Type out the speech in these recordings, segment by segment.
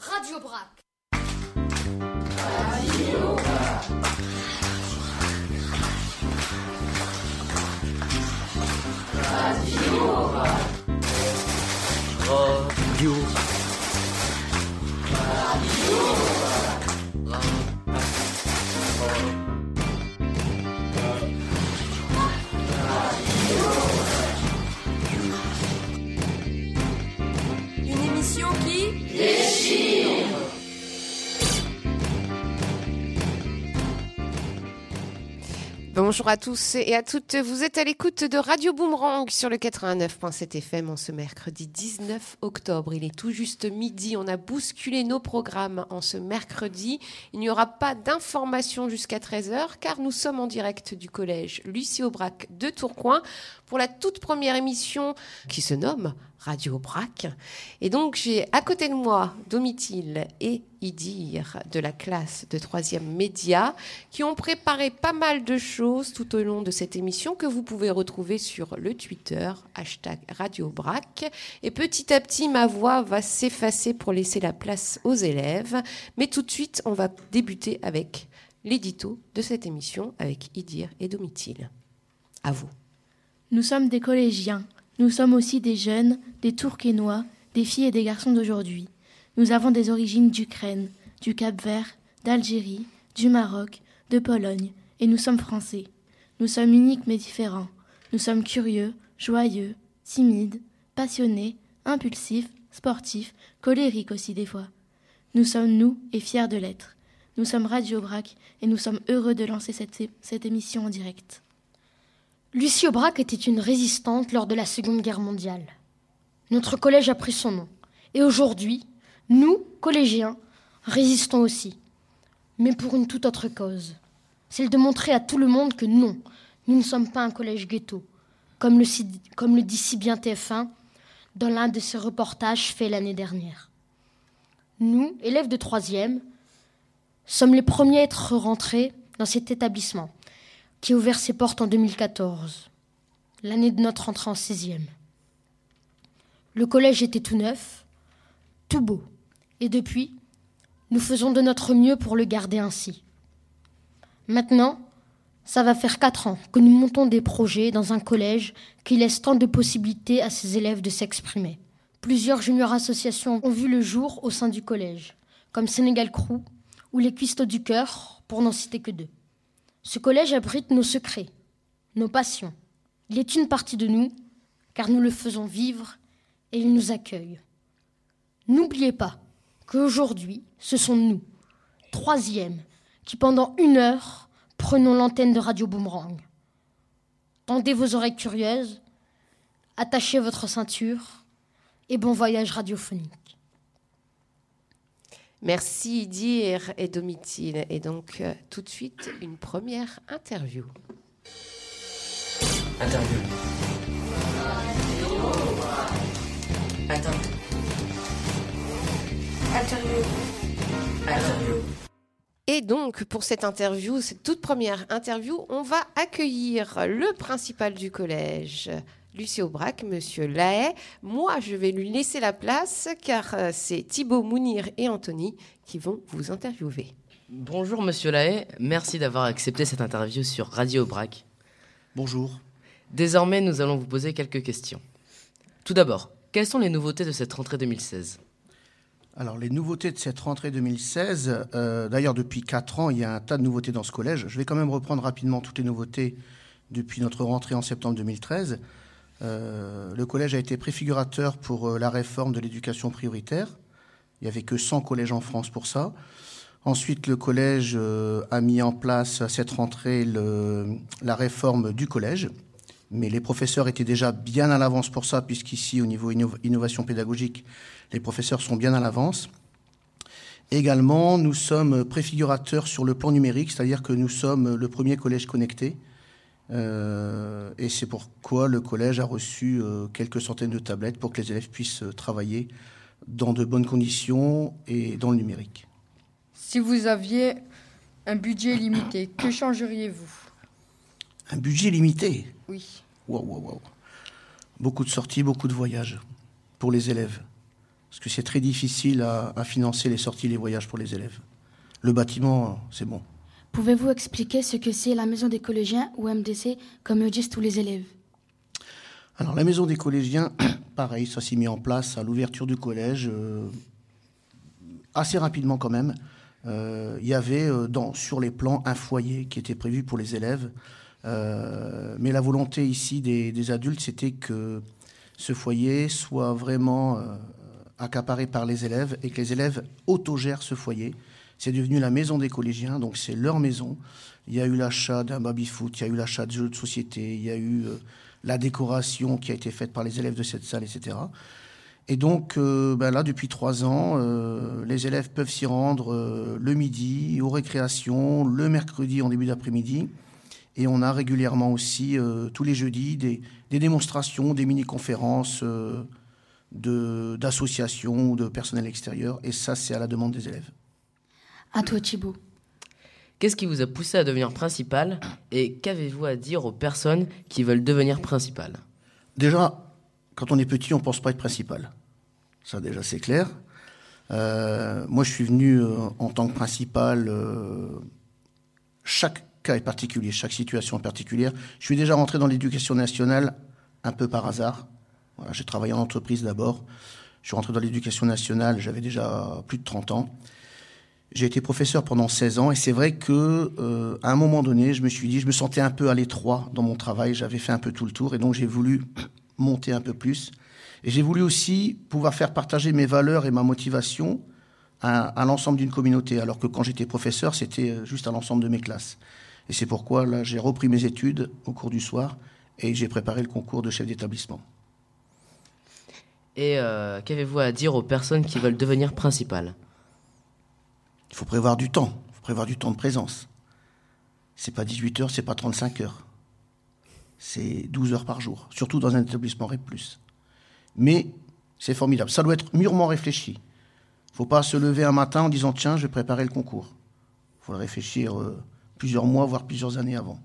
Radio Brac. Radio Brac. Radio Brac. Radio. Une Bonjour à tous et à toutes. Vous êtes à l'écoute de Radio Boomerang sur le 89.7 FM en ce mercredi 19 octobre. Il est tout juste midi. On a bousculé nos programmes en ce mercredi. Il n'y aura pas d'informations jusqu'à 13h car nous sommes en direct du collège Lucie Aubrac de Tourcoing pour la toute première émission qui se nomme Radio Brac. Et donc, j'ai à côté de moi Domitil et Idir de la classe de troisième média qui ont préparé pas mal de choses tout au long de cette émission que vous pouvez retrouver sur le Twitter, hashtag Radio Brac. Et petit à petit, ma voix va s'effacer pour laisser la place aux élèves. Mais tout de suite, on va débuter avec l'édito de cette émission avec Idir et Domitil. À vous. Nous sommes des collégiens. Nous sommes aussi des jeunes, des Tourquenois, des filles et des garçons d'aujourd'hui. Nous avons des origines d'Ukraine, du Cap-Vert, d'Algérie, du Maroc, de Pologne, et nous sommes français. Nous sommes uniques mais différents. Nous sommes curieux, joyeux, timides, passionnés, impulsifs, sportifs, colériques aussi des fois. Nous sommes nous et fiers de l'être. Nous sommes Radio Brac et nous sommes heureux de lancer cette, cette émission en direct. Lucie Aubrac était une résistante lors de la Seconde Guerre mondiale. Notre collège a pris son nom. Et aujourd'hui, nous, collégiens, résistons aussi. Mais pour une toute autre cause. Celle de montrer à tout le monde que non, nous ne sommes pas un collège ghetto. Comme le, dit si bien TF1 dans l'un de ses reportages faits l'année dernière. Nous, élèves de troisième, sommes les premiers à être rentrés dans cet établissement qui a ouvert ses portes en 2014, l'année de notre entrée en sixième. Le collège était tout neuf, tout beau, et depuis, nous faisons de notre mieux pour le garder ainsi. Maintenant, ça va faire quatre ans que nous montons des projets dans un collège qui laisse tant de possibilités à ses élèves de s'exprimer. Plusieurs juniors associations ont vu le jour au sein du collège, comme Sénégal Crew ou les Cuistots du Cœur, pour n'en citer que deux. Ce collège abrite nos secrets, nos passions. Il est une partie de nous, car nous le faisons vivre et il nous accueille. N'oubliez pas qu'aujourd'hui, ce sont nous, troisième, qui pendant une heure prenons l'antenne de Radio Boomerang. Tendez vos oreilles curieuses, attachez votre ceinture et bon voyage radiophonique. Merci Dir et Domitil. Et donc, euh, tout de suite, une première interview. Interview. Interview. Interview. Interview. Et donc, pour cette interview, cette toute première interview, on va accueillir le principal du collège, Lucie Aubrac, Monsieur Lahaye. Moi, je vais lui laisser la place car euh, c'est Thibaut Mounir et Anthony qui vont vous interviewer. Bonjour Monsieur Lahaye, merci d'avoir accepté cette interview sur Radio Aubrac. Bonjour. Désormais, nous allons vous poser quelques questions. Tout d'abord, quelles sont les nouveautés de cette rentrée 2016 alors, les nouveautés de cette rentrée 2016, euh, d'ailleurs, depuis 4 ans, il y a un tas de nouveautés dans ce collège. Je vais quand même reprendre rapidement toutes les nouveautés depuis notre rentrée en septembre 2013. Euh, le collège a été préfigurateur pour euh, la réforme de l'éducation prioritaire. Il n'y avait que 100 collèges en France pour ça. Ensuite, le collège euh, a mis en place à cette rentrée la réforme du collège. Mais les professeurs étaient déjà bien à l'avance pour ça, puisqu'ici, au niveau inno innovation pédagogique, les professeurs sont bien à l'avance. Également, nous sommes préfigurateurs sur le plan numérique, c'est-à-dire que nous sommes le premier collège connecté. Euh, et c'est pourquoi le collège a reçu euh, quelques centaines de tablettes pour que les élèves puissent euh, travailler dans de bonnes conditions et dans le numérique. Si vous aviez un budget limité, que changeriez-vous? Un budget limité? Oui. Waouh, waouh, waouh. Beaucoup de sorties, beaucoup de voyages pour les élèves. parce que c'est très difficile à, à financer les sorties les voyages pour les élèves. Le bâtiment, c'est bon. Pouvez-vous expliquer ce que c'est la maison des collégiens ou MDC, comme le disent tous les élèves? Alors la maison des collégiens, pareil, ça s'est mis en place à l'ouverture du collège, euh, assez rapidement quand même. Euh, Il y avait euh, sur les plans un foyer qui était prévu pour les élèves. Euh, mais la volonté ici des, adultes, c'était que ce foyer soit vraiment euh, accaparé par les élèves et que les élèves autogèrent ce foyer. C'est devenu la maison des collégiens, donc c'est leur maison. Il y a eu l'achat d'un baby-foot, il y a eu l'achat de jeux de société, il y a eu euh, la décoration qui a été faite par les élèves de cette salle, etc. Et donc euh, ben là, depuis trois ans, euh, les élèves peuvent s'y rendre le midi, aux récréations, le mercredi en début d'après-midi. Et on a régulièrement aussi, tous les jeudis, des, des démonstrations, des mini-conférences d'associations ou de personnel extérieur. Et ça, c'est à la demande des élèves. À toi, Thibaut. Qu'est-ce qui vous a poussé à devenir principal et qu'avez-vous à dire aux personnes qui veulent devenir principal Déjà, quand on est petit, on ne pense pas être principal. Ça, déjà, c'est clair. Euh, moi, je suis venu euh, en tant que principal. euh, chaque cas est particulier, chaque situation est particulière. Je suis déjà rentré dans l'éducation nationale un peu par hasard. Voilà, J'ai travaillé en entreprise d'abord. Je suis rentré dans l'éducation nationale, j'avais déjà plus de 30 ans. J'ai été professeur pendant 16 ans et c'est vrai que euh, à un moment donné, je me suis dit, je me sentais un peu à l'étroit dans mon travail, j'avais fait un peu tout le tour et donc j'ai voulu monter un peu plus. Et j'ai voulu aussi pouvoir faire partager mes valeurs et ma motivation à, l'ensemble d'une communauté, alors que quand j'étais professeur, c'était euh, juste à l'ensemble de mes classes. Et c'est pourquoi là, j'ai repris mes études au cours du soir et j'ai préparé le concours de chef d'établissement. Et euh, qu'avez-vous à dire aux personnes qui veulent devenir principal Il faut prévoir du temps, il faut prévoir du temps de présence. C'est pas 18 heures, c'est pas 35 heures. C'est 12 heures par jour, surtout dans un établissement REP+. Mais c'est formidable, ça doit être mûrement réfléchi. Il faut pas se lever un matin en disant tiens, je vais préparer le concours. Il faut le réfléchir euh, plusieurs mois, voire plusieurs années avant.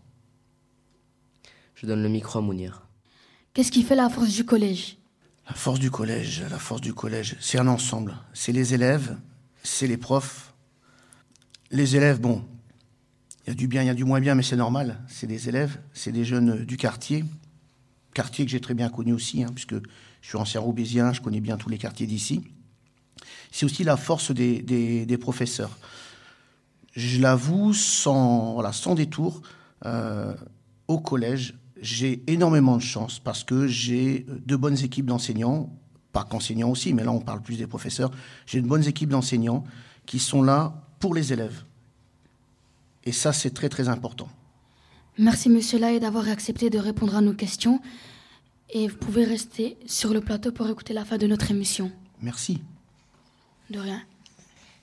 Je donne le micro à Mounir. Qu'est-ce qui fait la force du collège? La force du collège, la force du collège, c'est un ensemble. C'est les élèves, c'est les profs. Les élèves, bon, il y a du bien, il y a du moins bien, mais c'est normal. C'est des élèves, c'est des jeunes euh, du quartier. Quartier que j'ai très bien connu aussi, hein, puisque je suis ancien roubaisien, je connais bien tous les quartiers d'ici. C'est aussi la force des, professeurs. Je l'avoue, sans, détour, euh, au collège, j'ai énormément de chance parce que j'ai de bonnes équipes d'enseignants, pas qu'enseignants aussi, mais là on parle plus des professeurs. J'ai de bonnes équipes d'enseignants qui sont là pour les élèves. Et ça, c'est très très important. Merci, monsieur Laye, d'avoir accepté de répondre à nos questions. Et vous pouvez rester sur le plateau pour écouter la fin de notre émission. Merci. De rien.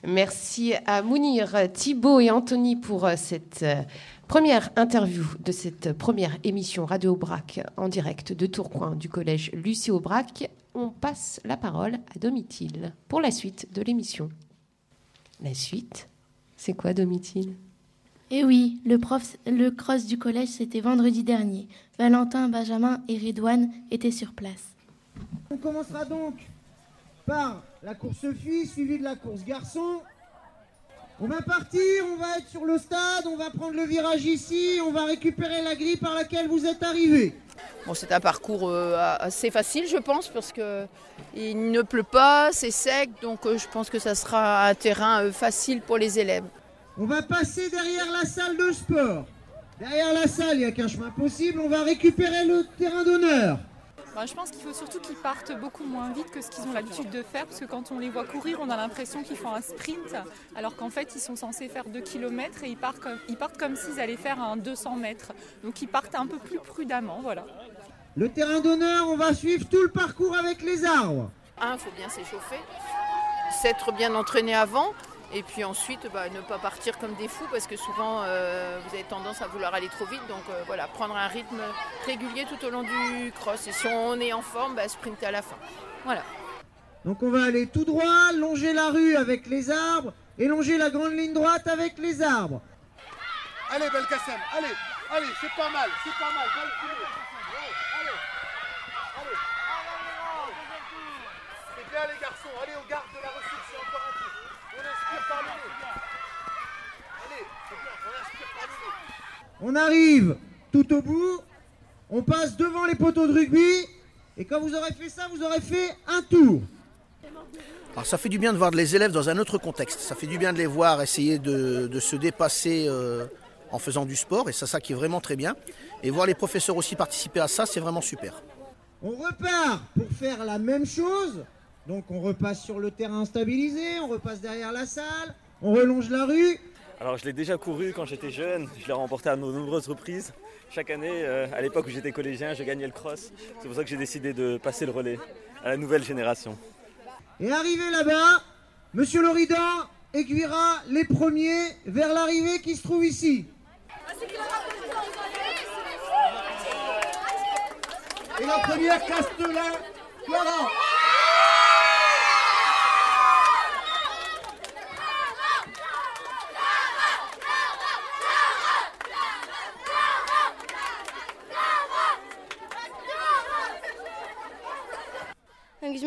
Merci à Mounir, Thibaut et Anthony pour euh, cette euh, première interview de cette première émission Radio Aubrac en direct de Tourcoing du collège Lucie Aubrac. On passe la parole à Domitil pour la suite de l'émission. La suite, c'est quoi Domitil Eh oui, le, prof, le cross du collège, c'était vendredi dernier. Valentin, Benjamin et Redouane étaient sur place. On commencera donc par la course fille suivie de la course garçon. On va partir, on va être sur le stade, on va prendre le virage ici, on va récupérer la grille par laquelle vous êtes arrivés. Bon, c'est un parcours euh, assez facile, je pense, parce que il ne pleut pas, c'est sec, donc euh, je pense que ça sera un terrain euh, facile pour les élèves. On va passer derrière la salle de sport. Derrière la salle, il n'y a qu'un chemin possible, on va récupérer le terrain d'honneur. Ben, je pense qu'il faut surtout qu'ils partent beaucoup moins vite que ce qu'ils ont l'habitude de faire, parce que quand on les voit courir, on a l'impression qu'ils font un sprint, alors qu'en fait, ils sont censés faire 2 km et ils partent comme, ils partent comme s'ils allaient faire un 200 mètres. Donc ils partent un peu plus prudemment, voilà. Le terrain d'honneur, on va suivre tout le parcours avec les arbres. Un, il faut bien s'échauffer, s'être bien entraîné avant, et puis ensuite, bah, ne pas partir comme des fous, parce que souvent, euh, vous avez tendance à vouloir aller trop vite. Donc euh, voilà, prendre un rythme régulier tout au long du cross. Et si on est en forme, bah, sprinter à la fin. Voilà. Donc on va aller tout droit, longer la rue avec les arbres et longer la grande ligne droite avec les arbres. Allez Belkacem, allez, allez, c'est pas mal, c'est pas mal. Ouais, allez, allez. bien les garçons. Allez, on garde de la ressource, c'est encore un coup. On inspire par le nez. Allez, c'est bien, on inspire par le nez. On arrive tout au bout. On passe devant les poteaux de rugby. Et quand vous aurez fait ça, vous aurez fait un tour. Alors ça fait du bien de voir les élèves dans un autre contexte. Ça fait du bien de les voir essayer de, de se dépasser euh, en faisant du sport. Et c'est ça qui est vraiment très bien. Et voir les professeurs aussi participer à ça, c'est vraiment super. On repart pour faire la même chose. Donc on repasse sur le terrain stabilisé, on repasse derrière la salle, on relonge la rue. Alors je l'ai déjà couru quand j'étais jeune, je l'ai remporté à de nombreuses reprises. Chaque année, euh, à l'époque où j'étais collégien, je gagnais le cross. C'est pour ça que j'ai décidé de passer le relais à la nouvelle génération. Et arrivé là-bas, Monsieur Loridan aiguillera les premiers vers l'arrivée qui se trouve ici. Et la première, Castelin, Clara.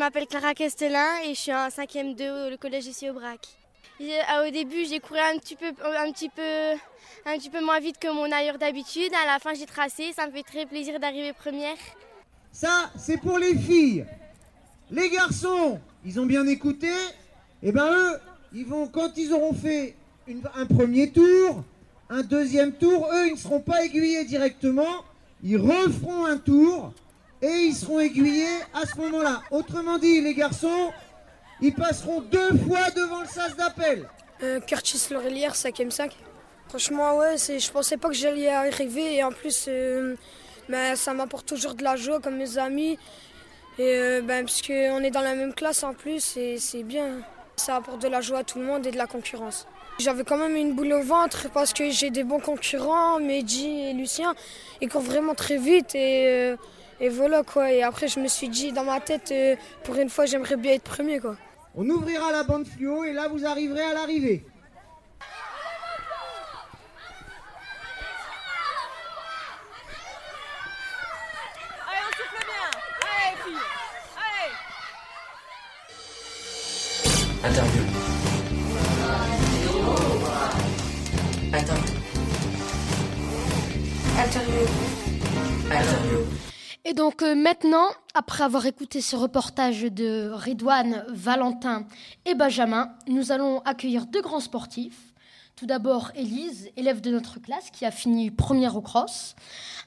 M'appelle Clara Castelin et je suis en 5e 2 au collège ici au Brac. J'ai- ah, Au début, j'ai couru un petit, peu, un, petit peu, un petit peu moins vite que mon ailleurs d'habitude. À la fin, j'ai tracé. Ça me fait très plaisir d'arriver première. Ça, c'est pour les filles. Les garçons, ils ont bien écouté. Et ben eux, ils vont, quand ils auront fait une- un premier tour, un deuxième tour, eux, ils ne seront pas aiguillés directement. Ils referont un tour et ils seront aiguillés à ce moment-là. Autrement dit, les garçons, ils passeront deux fois devant le sas d'appel. Euh, Curtis Laurelière, 5ème 5. Franchement, ouais, je pensais pas que j'allais arriver et en plus, euh, ben, ça m'apporte toujours de la joie comme mes amis. Et euh, ben, est dans la même classe en plus et c'est bien. Ça apporte de la joie à tout le monde et de la concurrence. J'avais quand même une boule au ventre parce que j'ai des bons concurrents, Mehdi et Lucien. Ils courent vraiment très vite et, euh, et voilà quoi. Et après, je me suis dit dans ma tête, euh, pour une fois, j'aimerais bien être premier quoi. On ouvrira la bande fluo et là, vous arriverez à l'arrivée. Donc euh, maintenant, après avoir écouté ce reportage de Redouane, Valentin et Benjamin, nous allons accueillir deux grands sportifs. Tout d'abord Élise, élève de notre classe qui a fini première au cross,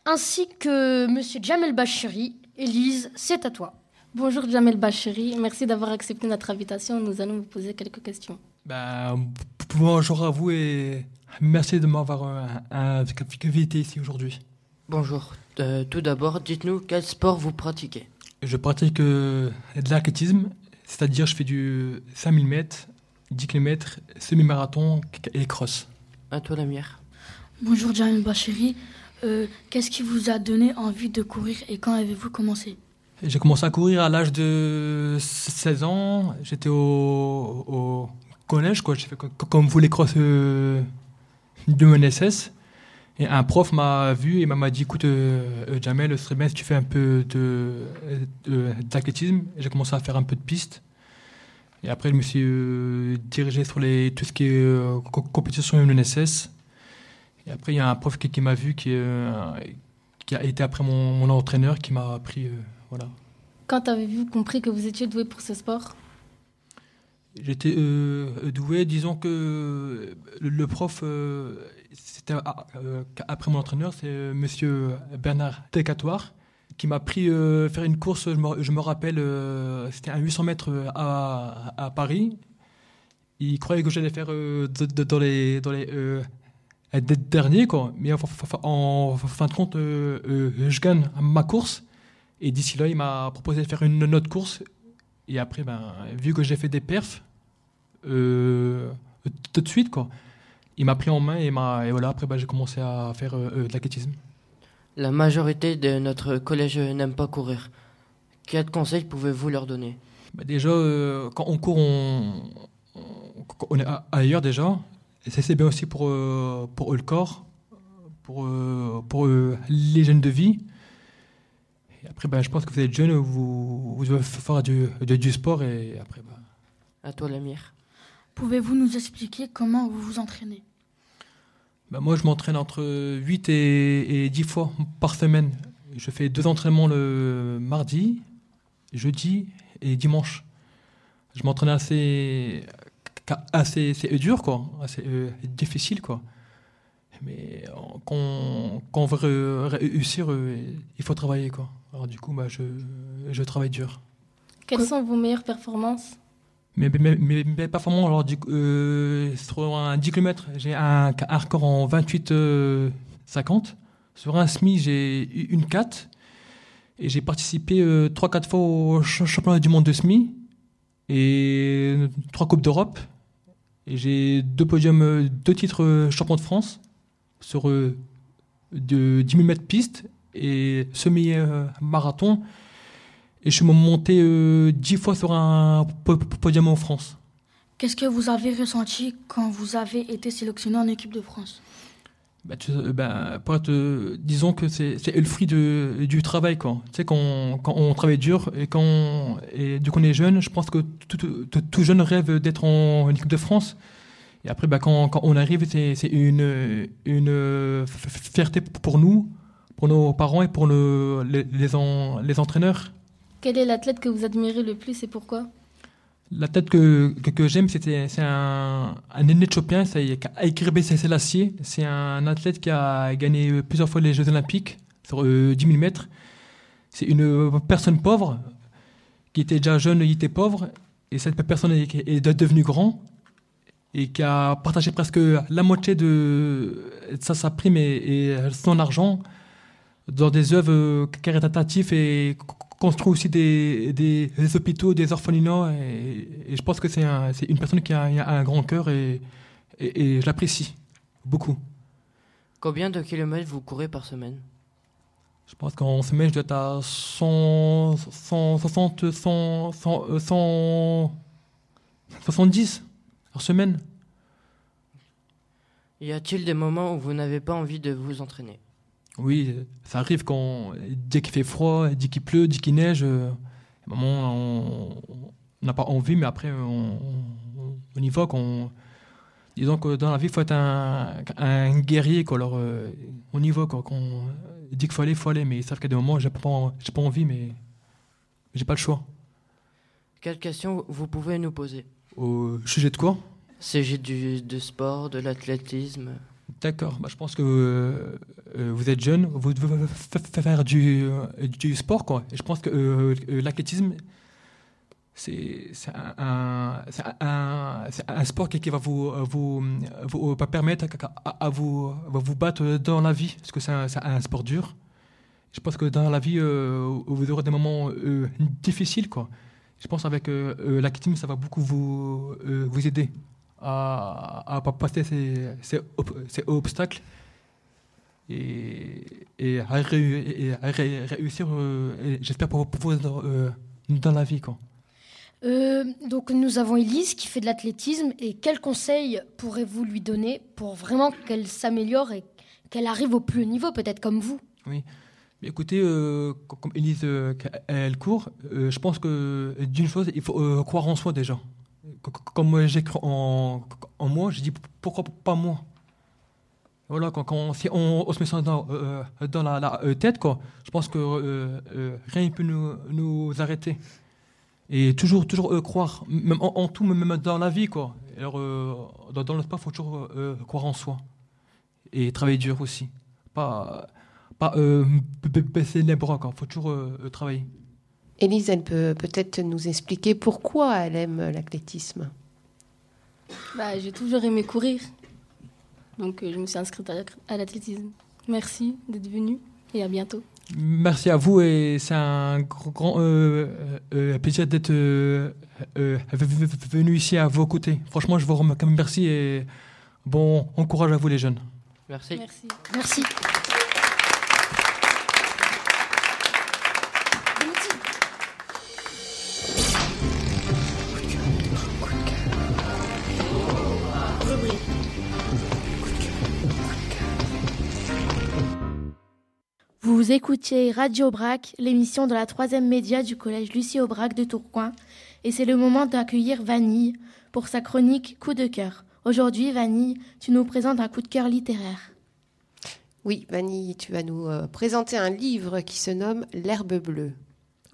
ainsi que Monsieur Jamel Bachiri. Élise, c'est à toi. Bonjour Jamel Bachiri, merci d'avoir accepté notre invitation. Nous allons vous poser quelques questions. Ben, bonjour à vous et merci de m'avoir euh, invité ici aujourd'hui. Bonjour. Euh, tout d'abord, dites-nous quel sport vous pratiquez. Je pratique euh, de l'athlétisme, c'est-à-dire je fais du 5000 mètres, 10 km, semi-marathon et cross. À toi, Lamire. Bonjour Jamel Bachiri, Euh, qu'est-ce qui vous a donné envie de courir et quand avez-vous commencé? J'ai commencé à courir à l'âge de 16 ans. J'étais au, au collège, quoi. J'ai fait co- comme vous les cross euh, de mon SS. Et un prof m'a vu et m'a dit écoute, euh, euh, Jamel, ce serait bien si tu fais un peu de, de- d'athlétisme. Et J'ai commencé à faire un peu de piste. Et après, je me suis euh, dirigé sur les, tout ce qui est euh, co- compétition UNSS. Et après, il y a un prof qui, qui m'a vu, qui, euh, qui a été après mon, mon entraîneur, qui m'a appris. euh, voilà. Quand avez-vous compris que vous étiez doué pour ce sport? J'étais euh, doué, disons que le, le prof, euh, c'était ah, euh, après mon entraîneur, c'est euh, monsieur Bernard Tecatoire, qui m'a pris euh, faire une course, je me, rappelle, euh, c'était un 800 mètres à, à Paris. Il croyait que j'allais faire euh, dans les, derniers. Mais en, fin de compte, je gagne ma course. Et d'ici là, il m'a proposé de faire une autre course. Et après, ben, vu que j'ai fait des perfs, tout de suite, quoi, il m'a pris en main et, voilà, après, ben, j'ai commencé à faire euh, euh, de l'athlétisme. La majorité de notre collège n'aime pas courir. Quels conseils pouvez-vous leur donner? Bah, déjà, euh, quand on court, on, est ailleurs déjà. Et ça, c'est bien aussi pour, euh, pour le corps, pour, euh, pour euh, l'hygiène de vie. Et après, ben, je pense que vous êtes jeune, vous, vous devez faire du, du, du sport et après, À toi, Lamir. Pouvez-vous nous expliquer comment vous vous entraînez? Ben, moi, je m'entraîne entre 8 et, et 10 fois par semaine. Je fais deux entraînements le mardi, jeudi et dimanche. Je m'entraîne assez, assez, assez dur, quoi, assez euh, difficile, quoi. Mais euh, quand, quand on veut ré- réussir, euh, il faut travailler, quoi. Alors du coup, bah, je, je travaille dur. Quelles sont vos meilleures performances? Mais, mais. Alors, du coup, euh, sur un 10 km, j'ai un, record en 28 euh, 50. Sur un SMI, j'ai une 4. Et j'ai participé 3-4 fois au ch- championnat du monde de SMI. Et 3 Coupes d'Europe. Et j'ai deux podiums, euh, deux titres euh, champion de France sur euh, de 10 000 mètres piste et semi-marathon. Et je suis monté euh, 10 fois sur un po- po- podium en France. Qu'est-ce que vous avez ressenti quand vous avez été sélectionné en équipe de France? Bah, tu- euh, bah, pour être, euh, disons que c'est le fruit de, du travail. Quoi. Tu sais, quand, quand on travaille dur et, quand on, et du coup on est jeune, je pense que tout, tout- tout- tout jeune rêve d'être en, en équipe de France. Et après, bah, quand, quand on arrive, c'est une, fierté pour nous, pour nos parents et pour le- les, les, en- les entraîneurs. Quel est l'athlète que vous admirez le plus et pourquoi? La tête que, que, que j'aime, c'était c'est un, un Éthiopien, c'est Aikirbe Selassie. C'est un athlète qui a gagné plusieurs fois les Jeux Olympiques sur euh, 10 000 mètres. C'est une personne pauvre qui était déjà jeune, il était pauvre, et cette personne est, est devenue grand et qui a partagé presque la moitié de sa, prime et, et son argent dans des œuvres caritatives et construit aussi des, des, des hôpitaux, des orphelinats. Et, et je pense que c'est un- une personne qui a, a un grand cœur et, et, et je l'apprécie beaucoup. Combien de kilomètres vous courez par semaine? Je pense qu'en semaine, je dois être à 100, 160, 100, 100, euh, 100, 70 par semaine. Y a-t-il des moments où vous n'avez pas envie de vous entraîner? Oui, ça arrive quand dès qu'il fait froid, dès qu'il pleut, dès qu'il neige, euh, à un moment on n'a pas envie, mais après on, on- on y va. Quand, disons que dans la vie, il faut être un, un guerrier. Quoi. Alors, euh, on y va. Quoi. Quand on dit qu'il faut aller, il faut aller. Mais ils savent qu'à des moments, j'ai pas, pas envie, mais j'ai pas le choix. Quelles questions vous pouvez nous poser? Au sujet de quoi? Sujet du, de sport, de l'athlétisme? D'accord, bah, je pense que euh, vous êtes jeune, vous devez faire du, euh, sport. Je pense que euh, euh, l'athlétisme, c'est un, sport qui, va vous, vous, permettre à, vous, vous battre dans la vie, parce que c'est un, sport dur. Je pense que dans la vie, vous aurez des moments difficiles. Je pense avec l'athlétisme, ça va beaucoup vous, vous aider à, à pas passer ces, ces, ob- ces obstacles et, et à, et réussir, euh, j'espère, pour, vous dans, euh, dans la vie. Quoi. Euh, donc nous avons Elise qui fait de l'athlétisme et quels conseils pourrez-vous lui donner pour vraiment qu'elle s'améliore et qu'elle arrive au plus haut niveau, peut-être comme vous? Oui. Écoutez, euh, co- comme Elise, euh, elle court, euh, je pense que d'une chose, il faut croire en soi déjà. Co- co- Comme j'ai cru en, moi, je dis pourquoi pas moi? Voilà, quand, on, se met ça dans, euh, dans la, euh, tête, quoi, je pense que euh, euh, rien ne peut nous, arrêter. Et toujours, toujours euh, croire, même en, tout, même dans la vie, quoi. Alors, euh, dans, dans le sport, il faut toujours euh, croire en soi. Et travailler dur aussi. Pas, pas euh, baisser les bras. Il faut toujours euh, euh, travailler. Élise, elle peut peut-être nous expliquer pourquoi elle aime l'athlétisme. bah, J'ai toujours aimé courir. Donc euh, je me suis inscrite à, l'athlétisme. Merci d'être venu et à bientôt. Merci à vous et c'est un gr- grand euh, euh, plaisir d'être euh, euh, venu ici à vos côtés. Franchement, je vous remercie et bon encourage à vous les jeunes. Merci. Merci. Merci. Vous Radio Brac, l'émission de la troisième média du collège Lucie Aubrac de Tourcoing, et c'est le moment d'accueillir Vanille pour sa chronique Coup de cœur. Aujourd'hui, Vanille, tu nous présentes un coup de cœur littéraire. Oui, Vanille, tu vas nous euh, présenter un livre qui se nomme L'herbe bleue.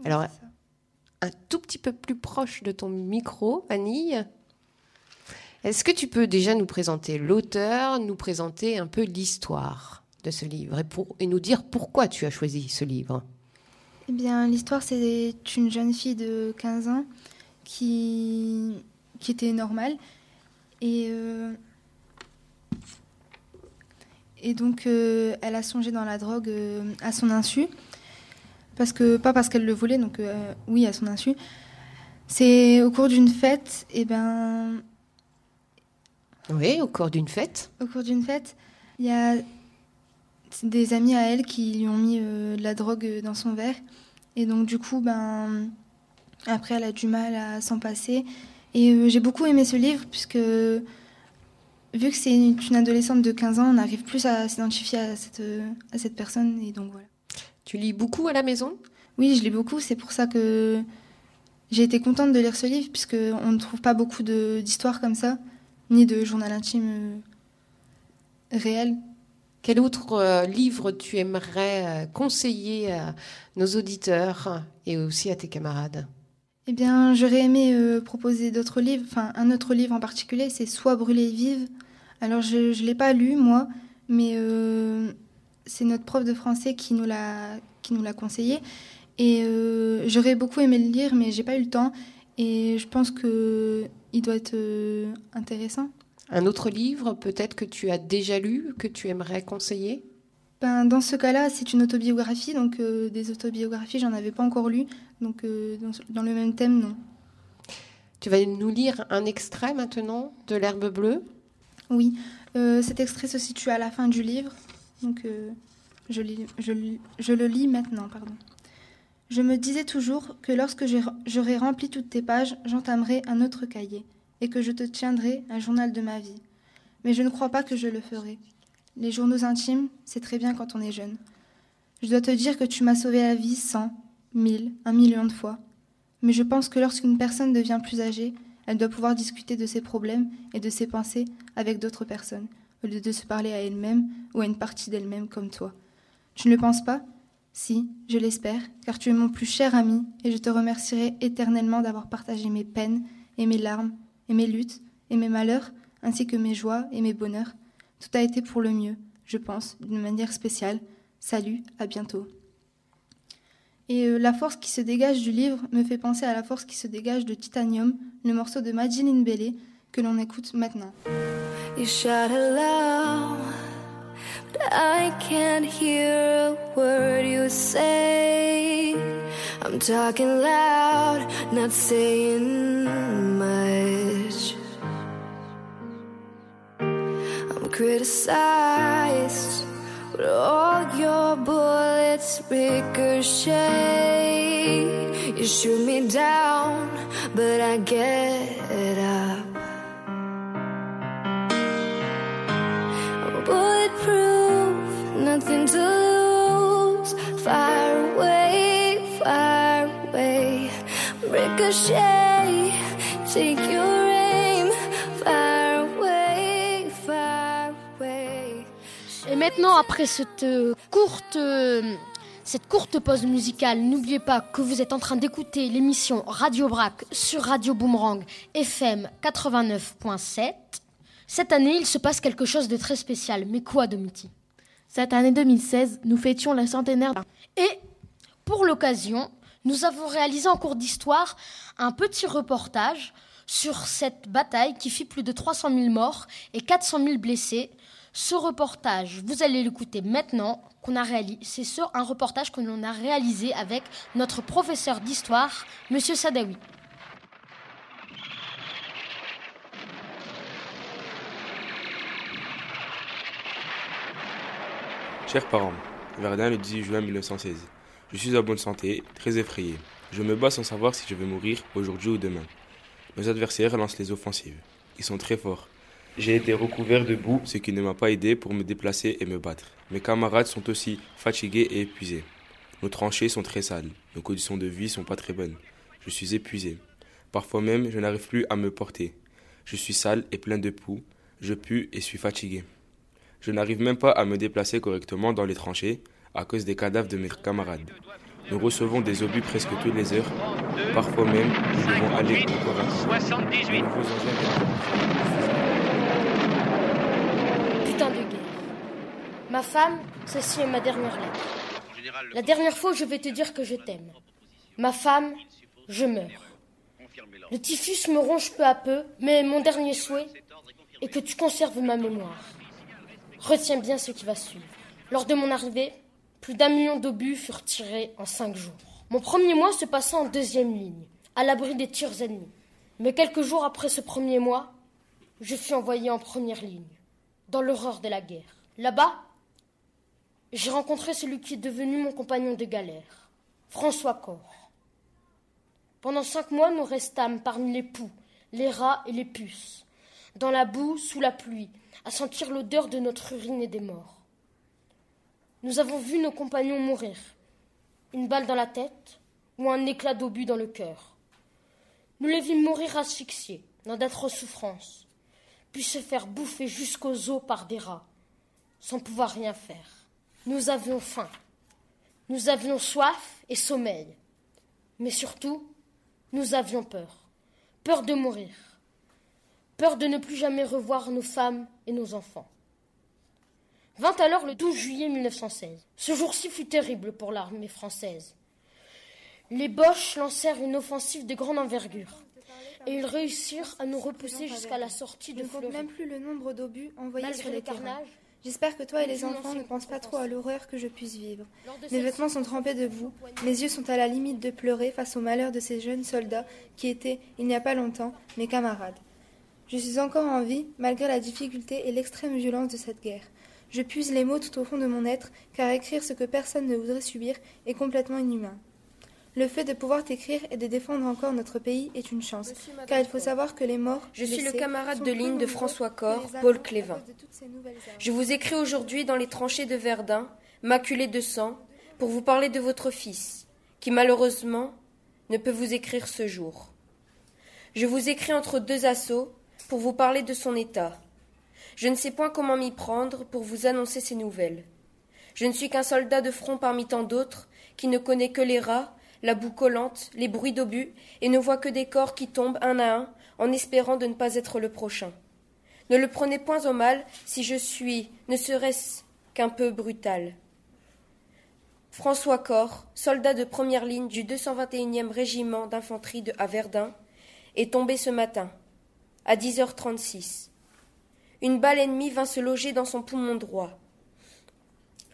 Alors, un tout petit peu plus proche de ton micro, Vanille. Est-ce que tu peux déjà nous présenter l'auteur, nous présenter un peu l'histoire? De ce livre et, pour, et nous dire pourquoi tu as choisi ce livre Eh bien, l'histoire, c'est une jeune fille de 15 ans qui, qui était normale. Et, euh, et donc, euh, elle a songé dans la drogue euh, à son insu. Parce que, pas parce qu'elle le voulait, donc oui, à son insu. C'est au cours d'une fête, et ben. Oui, au cours d'une fête. Au cours d'une fête, il y a des amis à elle qui lui ont mis euh, de la drogue dans son verre. Et donc, du coup, ben, après, elle a du mal à s'en passer. Et euh, j'ai beaucoup aimé ce livre, puisque vu que c'est une, adolescente de 15 ans, on arrive plus à s'identifier à cette, euh, à cette personne. Et donc, voilà. Tu lis beaucoup à la maison? Oui, je lis beaucoup. C'est pour ça que j'ai été contente de lire ce livre, puisqu'on ne trouve pas beaucoup d'histoires comme ça, ni de journal intime euh, réel. Quel autre euh, livre tu aimerais euh, conseiller à nos auditeurs et aussi à tes camarades? Eh bien, j'aurais aimé euh, proposer d'autres livres. Enfin, un autre livre en particulier, c'est Soit brûlée vive. Alors, je ne l'ai pas lu, moi, mais c'est notre prof de français qui nous l'a conseillé. Et j'aurais beaucoup aimé le lire, mais j'ai pas eu le temps. Et je pense que il doit être intéressant. Un autre livre peut-être que tu as déjà lu, que tu aimerais conseiller? Ben, dans ce cas-là, c'est une autobiographie, donc euh, des autobiographies, j'en avais pas encore lu. Donc, euh, dans, dans le même thème, non. Tu vas nous lire un extrait maintenant de L'herbe bleue? Oui, euh, cet extrait se situe à la fin du livre, donc je, lis- je le lis maintenant. Pardon. Je me disais toujours que lorsque j'ai- j'aurai rempli toutes tes pages, j'entamerai un autre cahier, et que je te tiendrai un journal de ma vie. Mais je ne crois pas que je le ferai. Les journaux intimes, c'est très bien quand on est jeune. Je dois te dire que tu m'as sauvé la vie cent, mille, un million de fois. Mais je pense que lorsqu'une personne devient plus âgée, elle doit pouvoir discuter de ses problèmes et de ses pensées avec d'autres personnes, au lieu de se parler à elle-même ou à une partie d'elle-même comme toi. Tu ne le penses pas? Si, je l'espère, car tu es mon plus cher ami et je te remercierai éternellement d'avoir partagé mes peines et mes larmes et mes luttes et mes malheurs, ainsi que mes joies et mes bonheurs. Tout a été pour le mieux, je pense, d'une manière spéciale. Salut, à bientôt. Et euh, la force qui se dégage du livre me fait penser à la force qui se dégage de Titanium, le morceau de Majin Mbele que l'on écoute maintenant. You shout aloud, but I can't hear a word you say. I'm talking loud, not saying much. Criticized, but all your bullets ricochet. You shoot me down, but I get up. Bulletproof, nothing to lose. Fire away, fire away. Ricochet, maintenant, après cette euh, courte, euh, cette courte pause musicale, n'oubliez pas que vous êtes en train d'écouter l'émission Radio Brac sur Radio Boomerang FM 89.7. Cette année, il se passe quelque chose de très spécial. Mais quoi, Domiti? Cette année 2016, nous fêtions le centenaire. Et pour l'occasion, nous avons réalisé en cours d'histoire un petit reportage sur cette bataille qui fit plus de 300 000 morts et 400 000 blessés. Ce reportage, vous allez l'écouter maintenant, qu'on a réalisé. C'est sur un reportage que l'on a réalisé avec notre professeur d'histoire, Monsieur Sadawi. Chers parents, Verdun le 18 juin 1916. Je suis en bonne santé, très effrayé. Je me bats sans savoir si je vais mourir aujourd'hui ou demain. Nos adversaires lancent les offensives. Ils sont très forts. J'ai été recouvert de boue, ce qui ne m'a pas aidé pour me déplacer et me battre. Mes camarades sont aussi fatigués et épuisés. Nos tranchées sont très sales. Nos conditions de vie sont pas très bonnes. Je suis épuisé. Parfois même, je n'arrive plus à me porter. Je suis sale et plein de poux. Je pue et suis fatigué. Je n'arrive même pas à me déplacer correctement dans les tranchées à cause des cadavres de mes camarades. Nous recevons des obus presque toutes les heures. Parfois même, nous devons aller au 78. Ma femme, ceci est ma dernière lettre. La dernière fois, je vais te dire que je t'aime. Ma femme, je meurs. Le typhus me ronge peu à peu, mais mon dernier souhait est que tu conserves ma mémoire. Retiens bien ce qui va suivre. Lors de mon arrivée, plus d'un million d'obus furent tirés en cinq jours. Mon premier mois se passa en deuxième ligne, à l'abri des tirs ennemis. Mais quelques jours après ce premier mois, je fus envoyé en première ligne, dans l'horreur de la guerre. Là-bas, j'ai rencontré celui qui est devenu mon compagnon de galère, François Corr. Pendant cinq mois, nous restâmes parmi les poux, les rats et les puces, dans la boue, sous la pluie, à sentir l'odeur de notre urine et des morts. Nous avons vu nos compagnons mourir, une balle dans la tête ou un éclat d'obus dans le cœur. Nous les vîmes mourir asphyxiés, dans d'atroces souffrances, puis se faire bouffer jusqu'aux os par des rats, sans pouvoir rien faire. Nous avions faim, nous avions soif et sommeil, mais surtout, nous avions peur, peur de mourir, peur de ne plus jamais revoir nos femmes et nos enfants. Vint alors le 12 juillet 1916. Ce jour-ci fut terrible pour l'armée française. Les Boches lancèrent une offensive de grande envergure et ils réussirent à nous repousser jusqu'à la sortie de Fleury. même plus le nombre d'obus envoyés Malgré sur les le carnage, J'espère que toi et les enfants ne pensent pas trop à l'horreur que je puisse vivre. Mes vêtements sont trempés de boue, mes yeux sont à la limite de pleurer face au malheur de ces jeunes soldats qui étaient, il n'y a pas longtemps, mes camarades. Je suis encore en vie, malgré la difficulté et l'extrême violence de cette guerre. Je puise les mots tout au fond de mon être, car écrire ce que personne ne voudrait subir est complètement inhumain. Le fait de pouvoir t'écrire et de défendre encore notre pays est une chance, car il faut savoir que les morts. Je suis le camarade de ligne de François Corr, les Paul Clévin. Je vous écris aujourd'hui dans les tranchées de Verdun, maculées de sang, pour vous parler de votre fils, qui malheureusement ne peut vous écrire ce jour. Je vous écris entre deux assauts pour vous parler de son état. Je ne sais point comment m'y prendre pour vous annoncer ces nouvelles. Je ne suis qu'un soldat de front parmi tant d'autres, qui ne connaît que les rats, la boue collante, les bruits d'obus, et ne voit que des corps qui tombent un à un, en espérant de ne pas être le prochain. Ne le prenez point au mal si je suis, ne serait-ce qu'un peu brutal. François Corr, soldat de première ligne du 221e régiment d'infanterie de à Verdun, est tombé ce matin, à 10h36. Une balle ennemie vint se loger dans son poumon droit.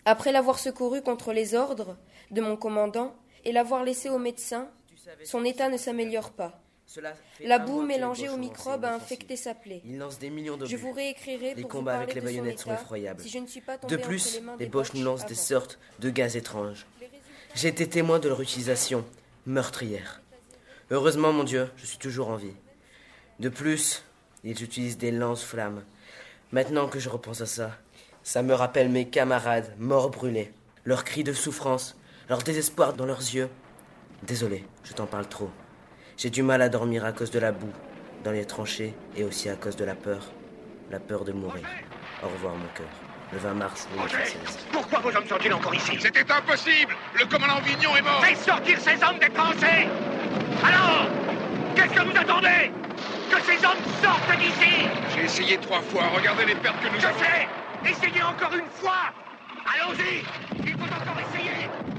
Après l'avoir secouru contre les ordres de mon commandant et l'avoir laissé au médecin, son état ne s'améliore pas. La boue mélangée Boches au ont microbe lancé a infecté sa plaie. Des millions. Je vous réécrirai Les pour combats avec les baïonnettes sont effroyables. si je ne suis pas tombé De plus, les les Boches nous lancent des sortes de gaz étranges. J'ai été témoin de leur utilisation meurtrière. Heureusement, mon Dieu, je suis toujours en vie. De plus, ils utilisent des lance-flammes. Maintenant que je repense à ça, ça me rappelle mes camarades morts brûlés, leurs cris de souffrance, leur désespoir dans leurs yeux. Désolé, je t'en parle trop. J'ai du mal à dormir à cause de la boue, dans les tranchées et aussi à cause de la peur. La peur de mourir. Au revoir, mon cœur. Le 20 mars 1916. Pourquoi vos hommes sont-ils encore ici? C'était impossible Le commandant Vignon est mort Faites sortir ces hommes des tranchées Alors Qu'est-ce que vous attendez? Que ces hommes sortent d'ici J'ai essayé trois fois, regardez les pertes que nous avons... Je sais Essayez encore une fois Allons-y Il faut encore essayer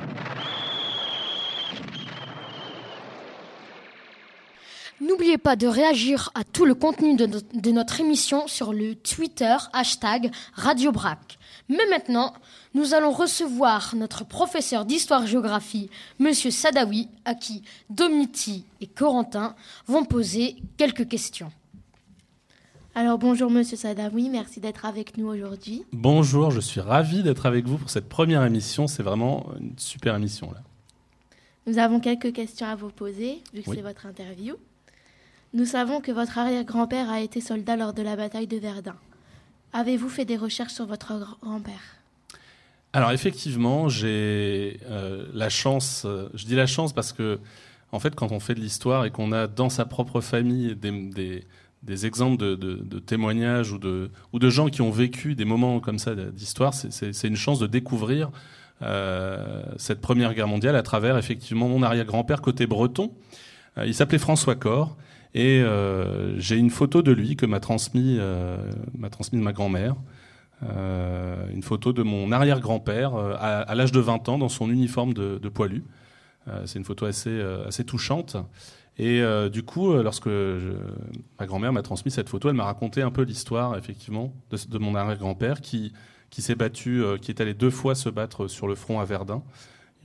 N'oubliez pas de réagir à tout le contenu de, no- de notre émission sur le Twitter hashtag Radio Brac. Mais maintenant, nous allons recevoir notre professeur d'histoire-géographie, Monsieur Sadawi, à qui Domiti et Corentin vont poser quelques questions. Alors bonjour Monsieur Sadawi, merci d'être avec nous aujourd'hui. Bonjour, je suis ravi d'être avec vous pour cette première émission. C'est vraiment une super émission là. Nous avons quelques questions à vous poser, vu que Oui. c'est votre interview. Nous savons que votre arrière-grand-père a été soldat lors de la bataille de Verdun. Avez-vous fait des recherches sur votre grand-père? Alors effectivement, j'ai euh, la chance, euh, je dis la chance parce que en fait quand on fait de l'histoire et qu'on a dans sa propre famille des, exemples de, témoignages ou de, ou de gens qui ont vécu des moments comme ça d'histoire, c'est une chance de découvrir euh, cette Première Guerre mondiale à travers effectivement mon arrière-grand-père côté breton. Il s'appelait François Corr et euh, j'ai une photo de lui que m'a euh, m'a transmis ma grand-mère. Euh, une photo de mon arrière-grand-père à, l'âge de 20 ans dans son uniforme de, poilu. C'est une photo assez, touchante. Et du coup, lorsque ma grand-mère m'a transmis cette photo, elle m'a raconté un peu l'histoire, effectivement, de, mon arrière-grand-père qui, s'est battu, qui est allé deux fois se battre sur le front à Verdun.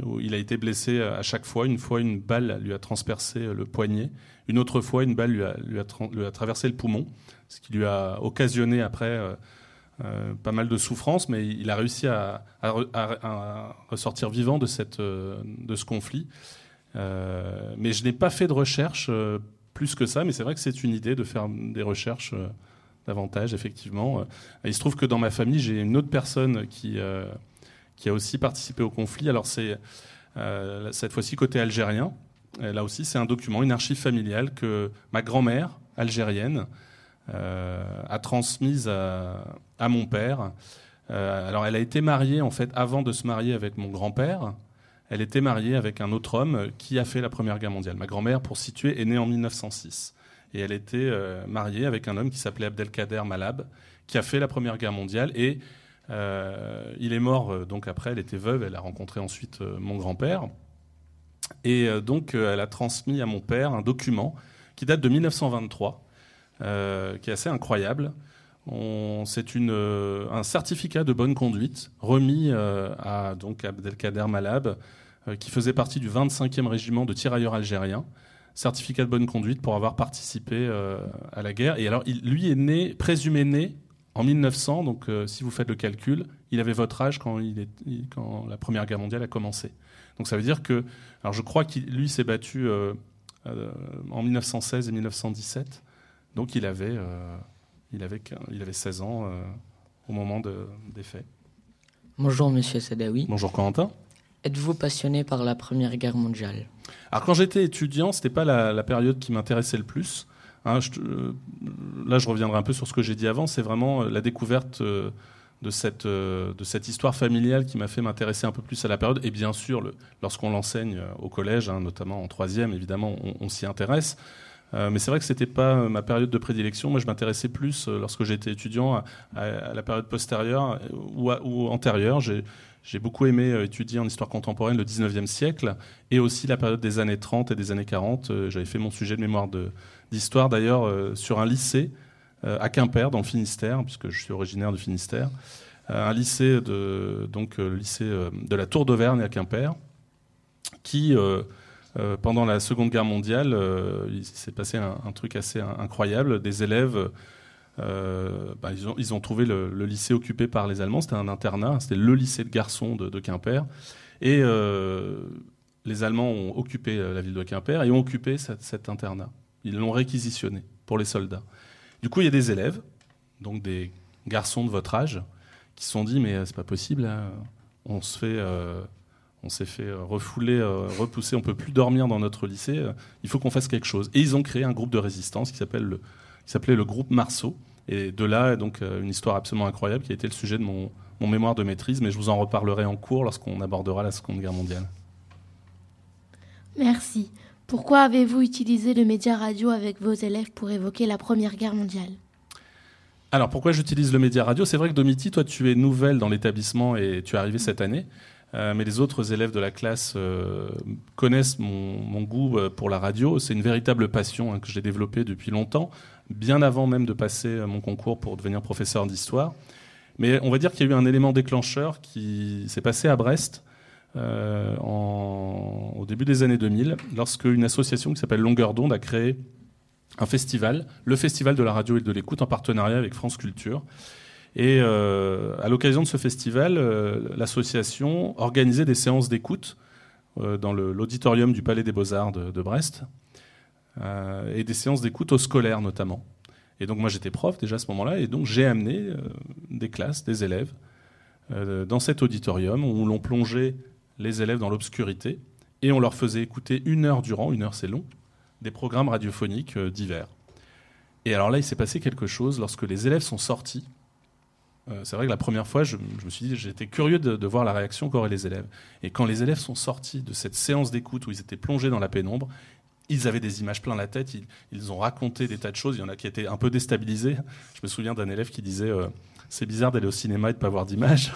Où il a été blessé à chaque fois. Une fois, une balle lui a transpercé le poignet. Une autre fois, une balle lui a, traversé le poumon, ce qui lui a occasionné après euh, euh, pas mal de souffrances, mais il a réussi à, ressortir vivant de, ce conflit. Euh, mais je n'ai pas fait de recherche euh, plus que ça, mais c'est vrai que c'est une idée de faire des recherches euh, davantage, effectivement. il se trouve que dans ma famille, j'ai une autre personne qui, qui a aussi participé au conflit. Alors c'est cette fois-ci côté algérien. Là aussi, c'est un document, une archive familiale que ma grand-mère algérienne a transmise à, à mon père. alors elle a été mariée en fait avant de se marier avec mon grand-père elle était mariée avec un autre homme qui a fait la Première Guerre mondiale. Ma grand-mère, pour situer, est née en 1906. Et elle était euh, mariée avec un homme qui s'appelait Abdelkader Malab, qui a fait la Première Guerre mondiale. Et euh, il est mort, euh, donc après, elle était veuve, elle a rencontré ensuite euh, mon grand-père. Et euh, donc, elle a transmis à mon père un document qui date de 1923, qui est assez incroyable. C'est un certificat de bonne conduite remis à donc Abdelkader Malab, euh, qui faisait partie du 25e régiment de tirailleurs algériens. Certificat de bonne conduite pour avoir participé euh, à la guerre. Et alors, il, lui est né, présumé né en 1900. Donc, euh, si vous faites le calcul, il avait votre âge quand, il est, quand la Première Guerre mondiale a commencé. Donc, ça veut dire que, alors, je crois qu'il lui s'est battu en 1916 et 1917. Donc, il avait, il avait, il avait 16 ans au moment de, des faits. Bonjour, monsieur Sadawi. Bonjour, Corentin. Êtes-vous passionné par la Première Guerre mondiale? Alors quand j'étais étudiant, c'était pas la, la, période qui m'intéressait le plus. Hein, euh, là, je reviendrai un peu sur ce que j'ai dit avant. C'est vraiment euh, la découverte euh, de, cette, de histoire familiale qui m'a fait m'intéresser un peu plus à la période. Et bien sûr, lorsqu'on l'enseigne au collège, hein, notamment en troisième, évidemment, on, s'y intéresse. Mais c'est vrai que c'était pas ma période de prédilection. Moi, je m'intéressais plus, lorsque j'étais étudiant, à, la période postérieure ou, antérieure. J'ai j'ai beaucoup aimé étudier en histoire contemporaine le 19e siècle et aussi la période des années 30 et des années 40. Euh, J'avais fait mon sujet de mémoire d'histoire d'ailleurs euh, sur un lycée euh, à Quimper, dans le Finistère, puisque je suis originaire du Finistère. un lycée, de, donc lycée de la Tour d'Auvergne à Quimper, qui, pendant la Seconde Guerre mondiale, il s'est passé un, truc assez incroyable. Des élèves euh, bah, ils, ont, ils, ont, trouvé le, lycée occupé par les Allemands. C'était un internat, c'était le lycée de garçons de, Quimper. Et euh, les Allemands ont occupé la ville de Quimper et ont occupé cet internat. Ils l'ont réquisitionné pour les soldats. Du coup, il y a des élèves, donc des garçons de votre âge, qui se sont dit mais c'est pas possible, hein. euh, on s'est fait refouler, euh, repousser, on peut plus dormir dans notre lycée, il faut qu'on fasse quelque chose. Et ils ont créé un groupe de résistance qui s'appelait le groupe Marceau. Et de là, donc, euh, une histoire absolument incroyable qui a été le sujet de mon mémoire de maîtrise, mais je vous en reparlerai en cours lorsqu'on abordera la Seconde Guerre mondiale. Merci. Pourquoi avez-vous utilisé le média radio avec vos élèves pour évoquer la Première Guerre mondiale? Alors, pourquoi j'utilise le média radio? C'est vrai que Domiti, toi, tu es nouvelle dans l'établissement et tu es arrivée cette année. Euh, mais les autres élèves de la classe euh, connaissent mon, goût euh, pour la radio. C'est une véritable passion hein, que j'ai développée depuis longtemps, bien avant même de passer mon concours pour devenir professeur d'histoire. Mais on va dire qu'il y a eu un élément déclencheur qui s'est passé à Brest euh, au début des années 2000, lorsque une association qui s'appelle Longueur d'onde a créé un festival, le Festival de la radio et de l'écoute, en partenariat avec France Culture. Et euh, à l'occasion de ce festival, euh, l'association organisait des séances d'écoute dans l'auditorium du Palais des Beaux-Arts de, de, Brest. et des séances d'écoute au scolaire notamment. Et donc moi j'étais prof déjà à ce moment-là, et donc j'ai amené des classes, des élèves, dans cet auditorium où l'on plongeait les élèves dans l'obscurité, et on leur faisait écouter une heure durant, une heure c'est long, des programmes radiophoniques divers. Et alors là il s'est passé quelque chose lorsque les élèves sont sortis. c'est vrai que la première fois, je, me suis dit, j'étais curieux de, voir la réaction qu'auraient les élèves. Et quand les élèves sont sortis de cette séance d'écoute où ils étaient plongés dans la pénombre, ils avaient des images plein la tête, ils, ont raconté des tas de choses, il y en a qui étaient un peu déstabilisés. Je me souviens d'un élève qui disait euh, C'est bizarre d'aller au cinéma et de ne pas voir d'images.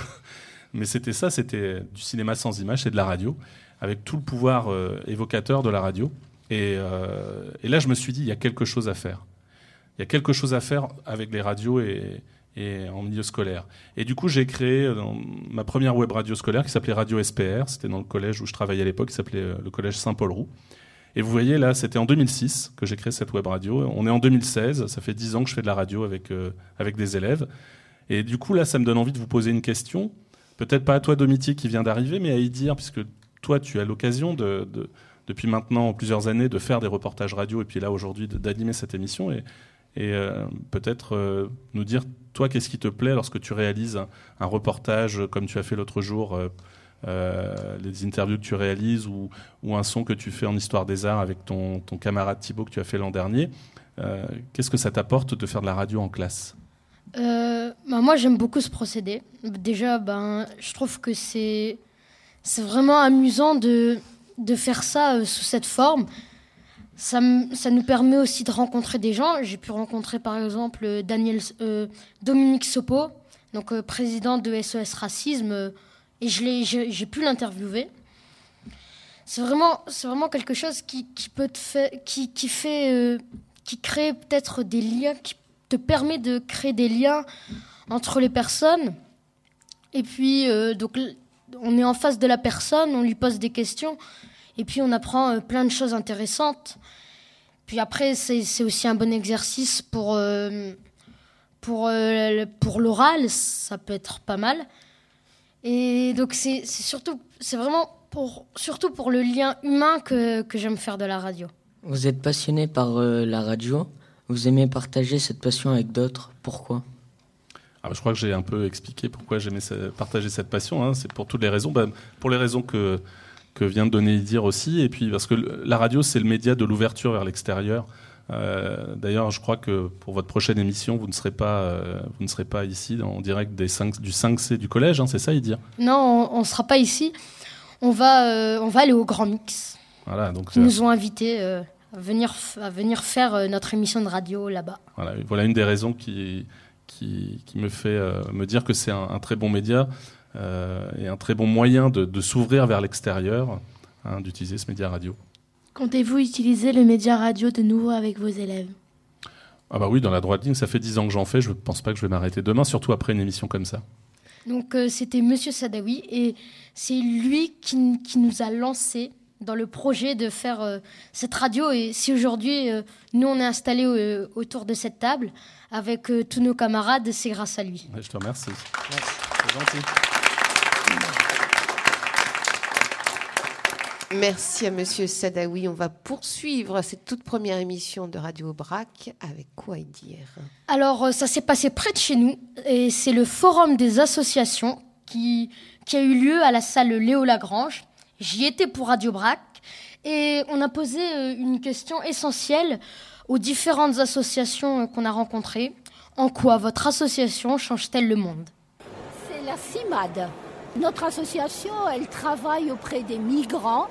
Mais c'était ça, c'était du cinéma sans images, c'est de la radio, avec tout le pouvoir euh, évocateur de la radio. Euh, et, là, je me suis dit Il y a quelque chose à faire. Il y a quelque chose à faire avec les radios et, en milieu scolaire. Et du coup, j'ai créé ma première web radio scolaire qui s'appelait Radio SPR. C'était dans le collège où je travaillais à l'époque, qui s'appelait le collège Saint-Paul-Roux. Et vous voyez, là, c'était en 2006 que j'ai créé cette web radio. On est en 2016, ça fait 10 ans que je fais de la radio avec, euh, avec des élèves. Et du coup, là, ça me donne envie de vous poser une question. Peut-être pas à toi, Domiti, qui vient d'arriver, mais à y dire, puisque toi, tu as l'occasion, de, depuis maintenant plusieurs années, de faire des reportages radio, et puis là, aujourd'hui, d'animer cette émission. Et, euh, peut-être euh, nous dire, toi, qu'est-ce qui te plaît lorsque tu réalises un, reportage comme tu as fait l'autre jour euh, les interviews que tu réalises ou, un son que tu fais en histoire des arts avec ton, camarade Thibaut que tu as fait l'an dernier. Qu'est-ce que ça t'apporte de faire de la radio en classe? Euh, bah, Moi, j'aime beaucoup ce procédé. Déjà, ben, je trouve que c'est, vraiment amusant de, faire ça sous cette forme. Ça, nous permet aussi de rencontrer des gens. J'ai pu rencontrer par exemple Daniel, Dominique Sopo, donc président de SOS Racisme et j'ai pu l'interviewer. C'est vraiment, quelque chose qui, fait, euh, qui crée peut-être des liens, qui te permet de créer des liens entre les personnes. Et puis, euh, donc, on est en face de la personne, on lui pose des questions, et puis on apprend euh, plein de choses intéressantes. Puis après, c'est aussi un bon exercice pour, pour, pour l'oral, ça peut être pas mal. Et donc c'est surtout, c'est vraiment pour, surtout pour le lien humain que, que j'aime faire de la radio. Vous êtes passionné par euh, la radio? Vous aimez partager cette passion avec d'autres. Pourquoi? Ah, Je crois que j'ai un peu expliqué pourquoi j'aimais partager cette passion. Hein. C'est pour toutes les raisons. Ben, pour les raisons que, que vient de donner dire aussi. Et puis parce que la radio, c'est le média de l'ouverture vers l'extérieur. Euh, d'ailleurs, je crois que pour votre prochaine émission, vous ne serez pas, euh, vous ne serez pas ici en direct des 5, du 5C du collège, hein, c'est ça, il dit Non, on ne sera pas ici. On va, euh, on va aller au Grand Mix. Voilà, donc, Ils nous ont invités à, venir, à venir faire notre émission de radio là-bas. Voilà, voilà une des raisons qui, qui, qui me fait me dire que c'est un, très bon média et un très bon moyen de, de s'ouvrir vers l'extérieur, hein, d'utiliser ce média radio. Comptez-vous utiliser le média radio de nouveau avec vos élèves? Ah bah oui, dans la droite ligne, ça fait dix ans que j'en fais, je ne pense pas que je vais m'arrêter demain, surtout après une émission comme ça. Donc euh, c'était Monsieur Sadawi et c'est lui qui, nous a lancé dans le projet de faire euh, cette radio. Et si aujourd'hui, euh, nous, on est installés autour de cette table avec tous nos camarades, c'est grâce à lui. je te remercie. C'est gentil. Merci à Monsieur Sadawi. On va poursuivre cette toute première émission de Radio Brac avec quoi dire? Alors, euh, ça s'est passé près de chez nous et c'est le forum des associations qui, qui a eu lieu à la salle Léo Lagrange. J'y étais pour Radio Brac et on a posé euh, une question essentielle aux différentes associations euh, qu'on a rencontrées. En quoi votre association change-t-elle le monde? C'est la CIMAD. Notre association, elle travaille auprès des migrants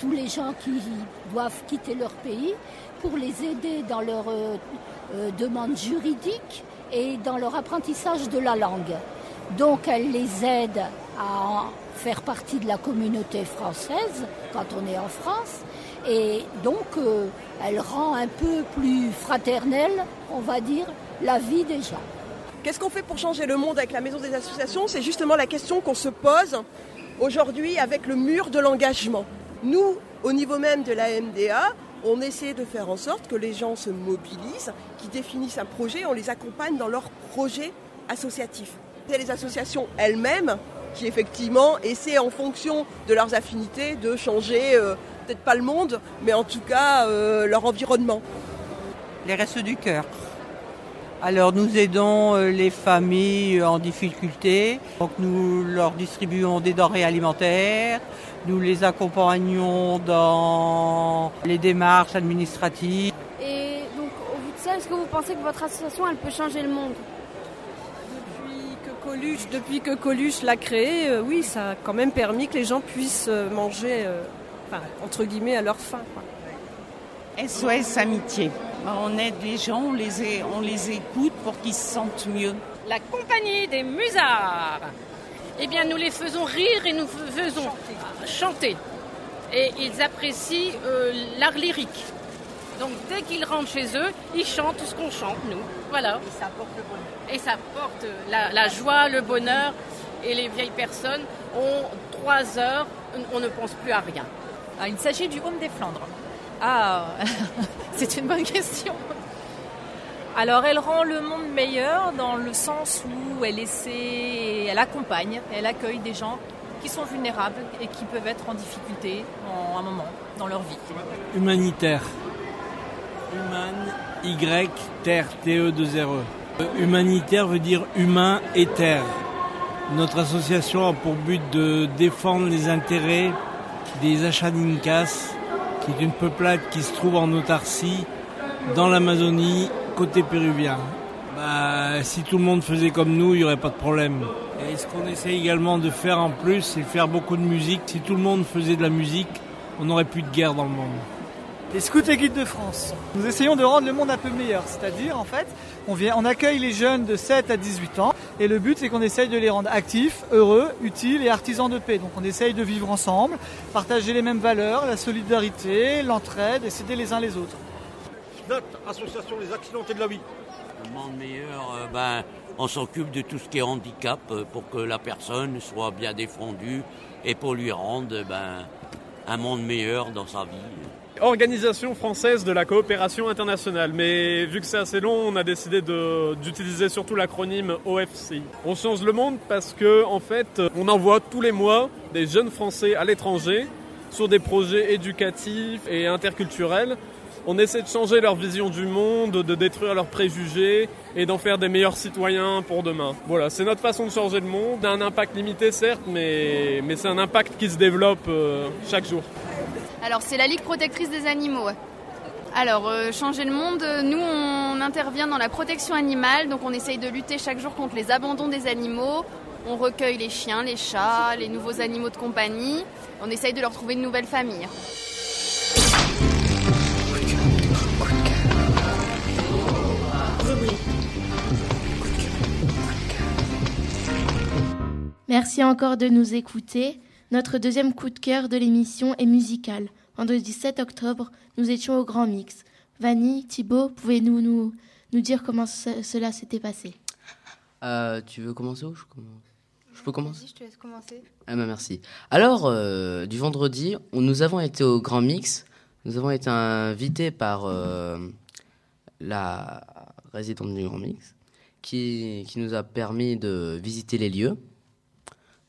tous les gens qui doivent quitter leur pays pour les aider dans leur euh, demande juridique et dans leur apprentissage de la langue. Donc elle les aide à faire partie de la communauté française quand on est en France et donc euh, elle rend un peu plus fraternelle, on va dire, la vie des gens. Qu'est-ce qu'on fait pour changer le monde avec la Maison des associations? C'est justement la question qu'on se pose aujourd'hui avec le mur de l'engagement. Nous, au niveau même de la MDA, on essaie de faire en sorte que les gens se mobilisent, qu'ils définissent un projet, on les accompagne dans leur projet associatif. C'est les associations elles-mêmes qui effectivement essaient en fonction de leurs affinités de changer euh, peut-être pas le monde, mais en tout cas euh, leur environnement. Les restes du cœur. Alors nous aidons euh, les familles en difficulté. Donc nous leur distribuons des denrées alimentaires. Nous les accompagnons dans les démarches administratives. Et donc au bout de ça, est-ce que vous pensez que votre association elle peut changer le monde? Coluche, depuis que Coluche l'a créé, euh, oui, ça a quand même permis que les gens puissent euh, manger, euh, enfin, entre guillemets, à leur faim. quoi. SOS Amitié. On aide les gens, on les, é- on les écoute pour qu'ils se sentent mieux. La compagnie des musards. Eh bien, nous les faisons rire et nous faisons chanter. Et ils apprécient euh, l'art lyrique. Donc, dès qu'ils rentrent chez eux, ils chantent ce qu'on chante, nous. Voilà. Et ça apporte le bonheur. Et ça apporte la, la joie, le bonheur. Et les vieilles personnes ont trois heures, on ne pense plus à rien. Ah, il s'agit du Home des Flandres. Ah, c'est une bonne question. Alors, elle rend le monde meilleur dans le sens où elle essaie, elle accompagne, elle accueille des gens qui sont vulnérables et qui peuvent être en difficulté en un moment dans leur vie. Humanitaire. Human, Y, terre, T-E-2-R-E. Euh, Humanitaire veut dire humain et terre. Notre association a pour but de défendre les intérêts des Achaninkas, qui est une peuplade qui se trouve en autarcie dans l'Amazonie, côté péruvien. Bah, si tout le monde faisait comme nous, il n'y aurait pas de problème. Et ce qu'on essaie également de faire en plus, c'est faire beaucoup de musique. Si tout le monde faisait de la musique, on n'aurait plus de guerre dans le monde. Les scouts et guides de France. Nous essayons de rendre le monde un peu meilleur, c'est-à-dire en fait, on, vient, on accueille les jeunes de 7 à 18 ans et le but c'est qu'on essaye de les rendre actifs, heureux, utiles et artisans de paix. Donc on essaye de vivre ensemble, partager les mêmes valeurs, la solidarité, l'entraide et s'aider les uns les autres. Notre association Les Accidentés de la Vie. Un monde meilleur, euh, ben, on s'occupe de tout ce qui est handicap euh, pour que la personne soit bien défendue et pour lui rendre ben, un monde meilleur dans sa vie. Organisation française de la coopération internationale, mais vu que c'est assez long, on a décidé d'utiliser surtout l'acronyme OFCI. On change le monde parce que en fait, on envoie tous les mois des jeunes Français à l'étranger sur des projets éducatifs et interculturels. On essaie de changer leur vision du monde, de détruire leurs préjugés et d'en faire des meilleurs citoyens pour demain. Voilà, c'est notre façon de changer le monde. Un impact limité certes, mais, mais c'est un impact qui se développe euh, chaque jour. Alors c'est la Ligue protectrice des animaux. Alors euh, changer le monde, euh, nous on intervient dans la protection animale, donc on essaye de lutter chaque jour contre les abandons des animaux. On recueille les chiens, les chats, les nouveaux animaux de compagnie. On essaye de leur trouver une nouvelle famille. Merci encore de nous écouter. Notre deuxième coup de cœur de l'émission est musical. Vendredi 7 octobre, nous étions au Grand Mix. Vanny, Thibaut, pouvez-nous nous, nous dire comment ce- cela s'était passé? Euh, tu veux commencer ou je commence? Je peux commencer? Je te laisse commencer. Ah bah merci. Alors, euh, du vendredi, on- nous avons été au Grand Mix. Nous avons été invités par euh, la résidente du Grand Mix qui, qui nous a permis de visiter les lieux.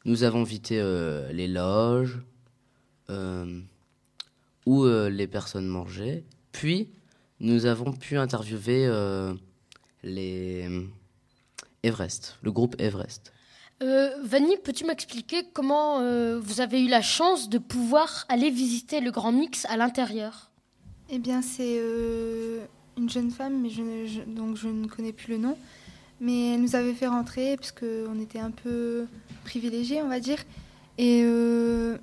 Nous avons visité euh, les loges euh, où euh, les personnes mangeaient. Puis, nous avons pu interviewer euh, les Everest, le groupe Everest. Euh, Vanny, peux-tu m'expliquer comment euh, vous avez eu la chance de pouvoir aller visiter le Grand Mix à l'intérieur? Eh bien, c'est euh, une jeune femme, mais je, ne- je- donc je ne connais plus le nom. Mais elle nous avait fait rentrer parce qu'on était un peu privilégiés, on va dire. Et euh,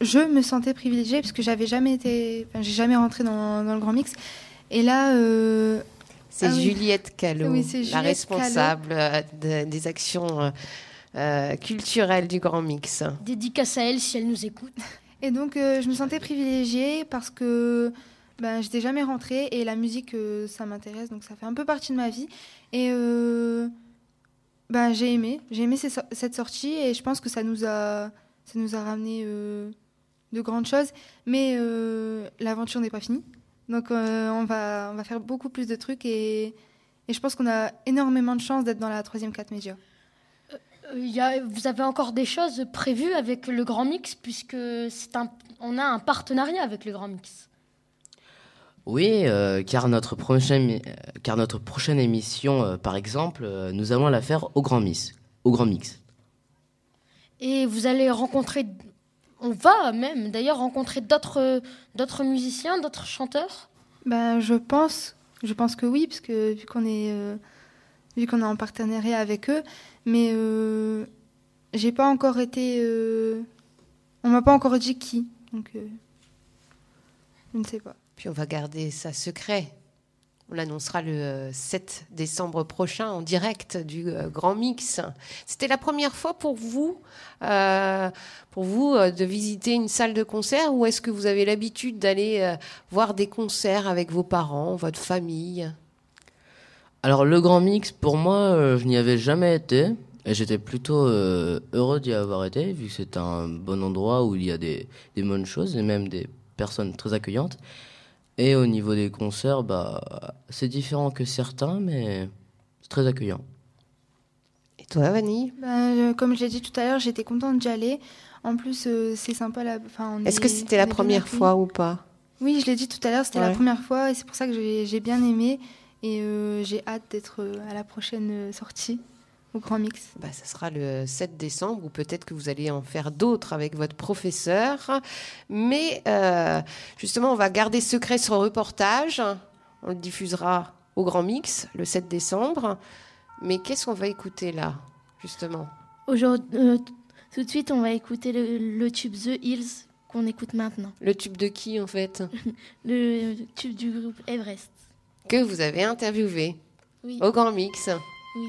je me sentais privilégiée parce que j'avais jamais été, enfin, j'ai jamais rentré dans, dans le Grand Mix. Et là, euh, C'est ah. Juliette Callot, Oui, c'est la responsable euh, de- des actions euh, culturelles du Grand Mix. Dédicace à elle si elle nous écoute. Et donc, euh, je me sentais privilégiée parce que ben, j'étais jamais rentrée et la musique, euh, ça m'intéresse, donc ça fait un peu partie de ma vie. Et ben, j'ai aimé, j'ai aimé cette sortie et je pense que ça nous a, ça nous a ramené euh, de grandes choses. Mais l'aventure n'est pas finie. Donc, on, va, on va faire beaucoup plus de trucs et, et je pense qu'on a énormément de chance d'être dans la troisième 4 média. Vous avez encore des choses prévues avec le Grand Mix, puisque c'est un, on a un partenariat avec le Grand Mix. Oui, euh, car, notre prochaine, euh, car notre prochaine émission, euh, par exemple, euh, nous allons la faire au Grand Mix. Au Grand Mix. Et vous allez rencontrer, on va même d'ailleurs rencontrer d'autres d'autres musiciens, d'autres chanteurs? Ben, je pense, je pense que oui, parce que vu qu'on est, euh, vu qu'on est en partenariat avec eux, mais euh, j'ai pas encore été, euh, on m'a pas encore dit qui, donc euh, je ne sais pas. Puis on va garder ça secret. On l'annoncera le euh, 7 décembre prochain en direct du euh, Grand Mix. C'était la première fois pour vous, euh, pour vous euh, de visiter une salle de concert ou est-ce que vous avez l'habitude d'aller euh, voir des concerts avec vos parents, votre famille? Alors, le Grand Mix, pour moi, euh, je n'y avais jamais été. Et j'étais plutôt euh, heureux d'y avoir été, vu que c'est un bon endroit où il y a des, des bonnes choses et même des personnes très accueillantes. Et au niveau des concerts, bah, c'est différent que certains, mais c'est très accueillant. Et toi, Vanille? Ben, euh, comme je l'ai dit tout à l'heure, j'étais contente d'y aller. En plus, euh, c'est sympa là. Enfin, Est-ce est- que c'était la première fois ou pas? Oui, je l'ai dit tout à l'heure, c'était la première fois et c'est pour ça que j'ai bien aimé et euh, j'ai hâte d'être euh, à la prochaine sortie au Grand Mix. Bah, ça sera le 7 décembre, ou peut-être que vous allez en faire d'autres avec votre professeur. Mais euh, justement, on va garder secret ce reportage. On le diffusera au Grand Mix le 7 décembre. Mais qu'est-ce qu'on va écouter là, justement? Aujourd'hui, euh, tout de suite, on va écouter le, le tube The Hills qu'on écoute maintenant. Le tube de qui, en fait? Le tube du groupe Everest. Que vous avez interviewé Oui. au Grand Mix. Oui.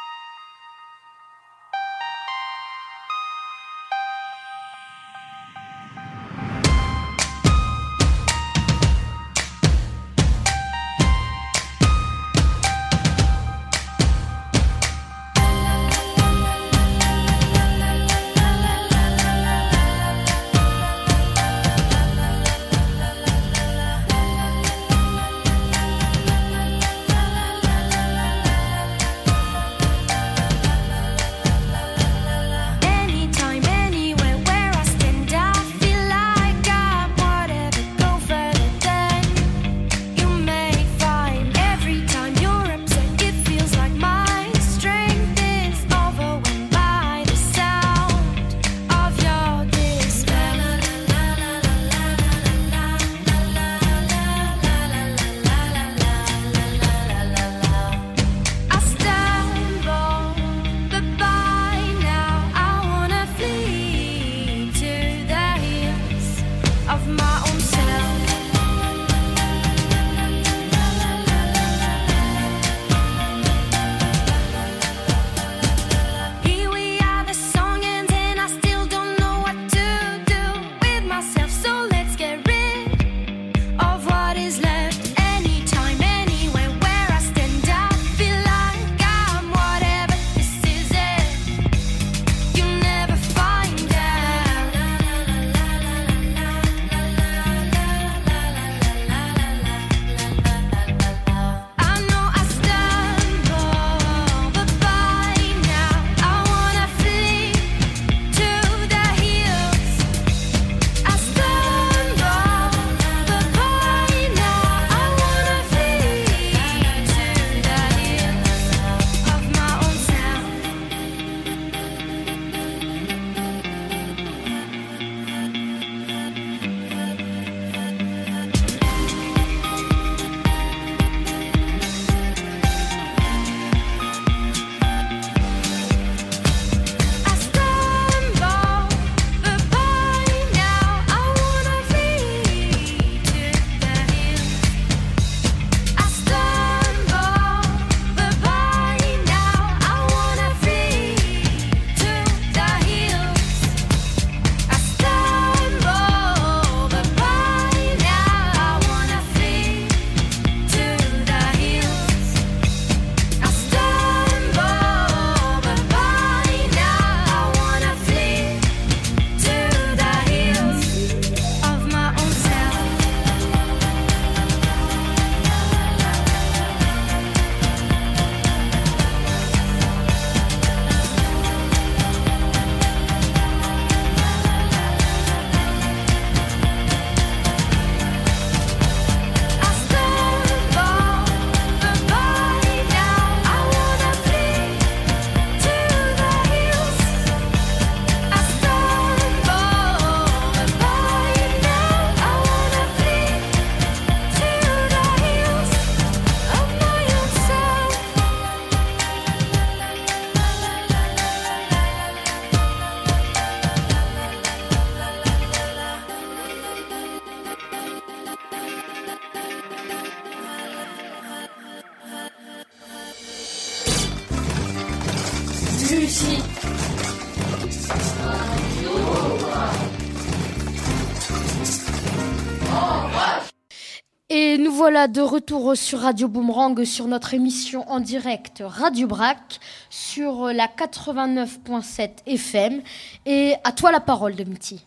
voilà de retour sur Radio Boomerang sur notre émission en direct Radio Brac sur la 89.7 FM. Et à toi la parole, Domiti.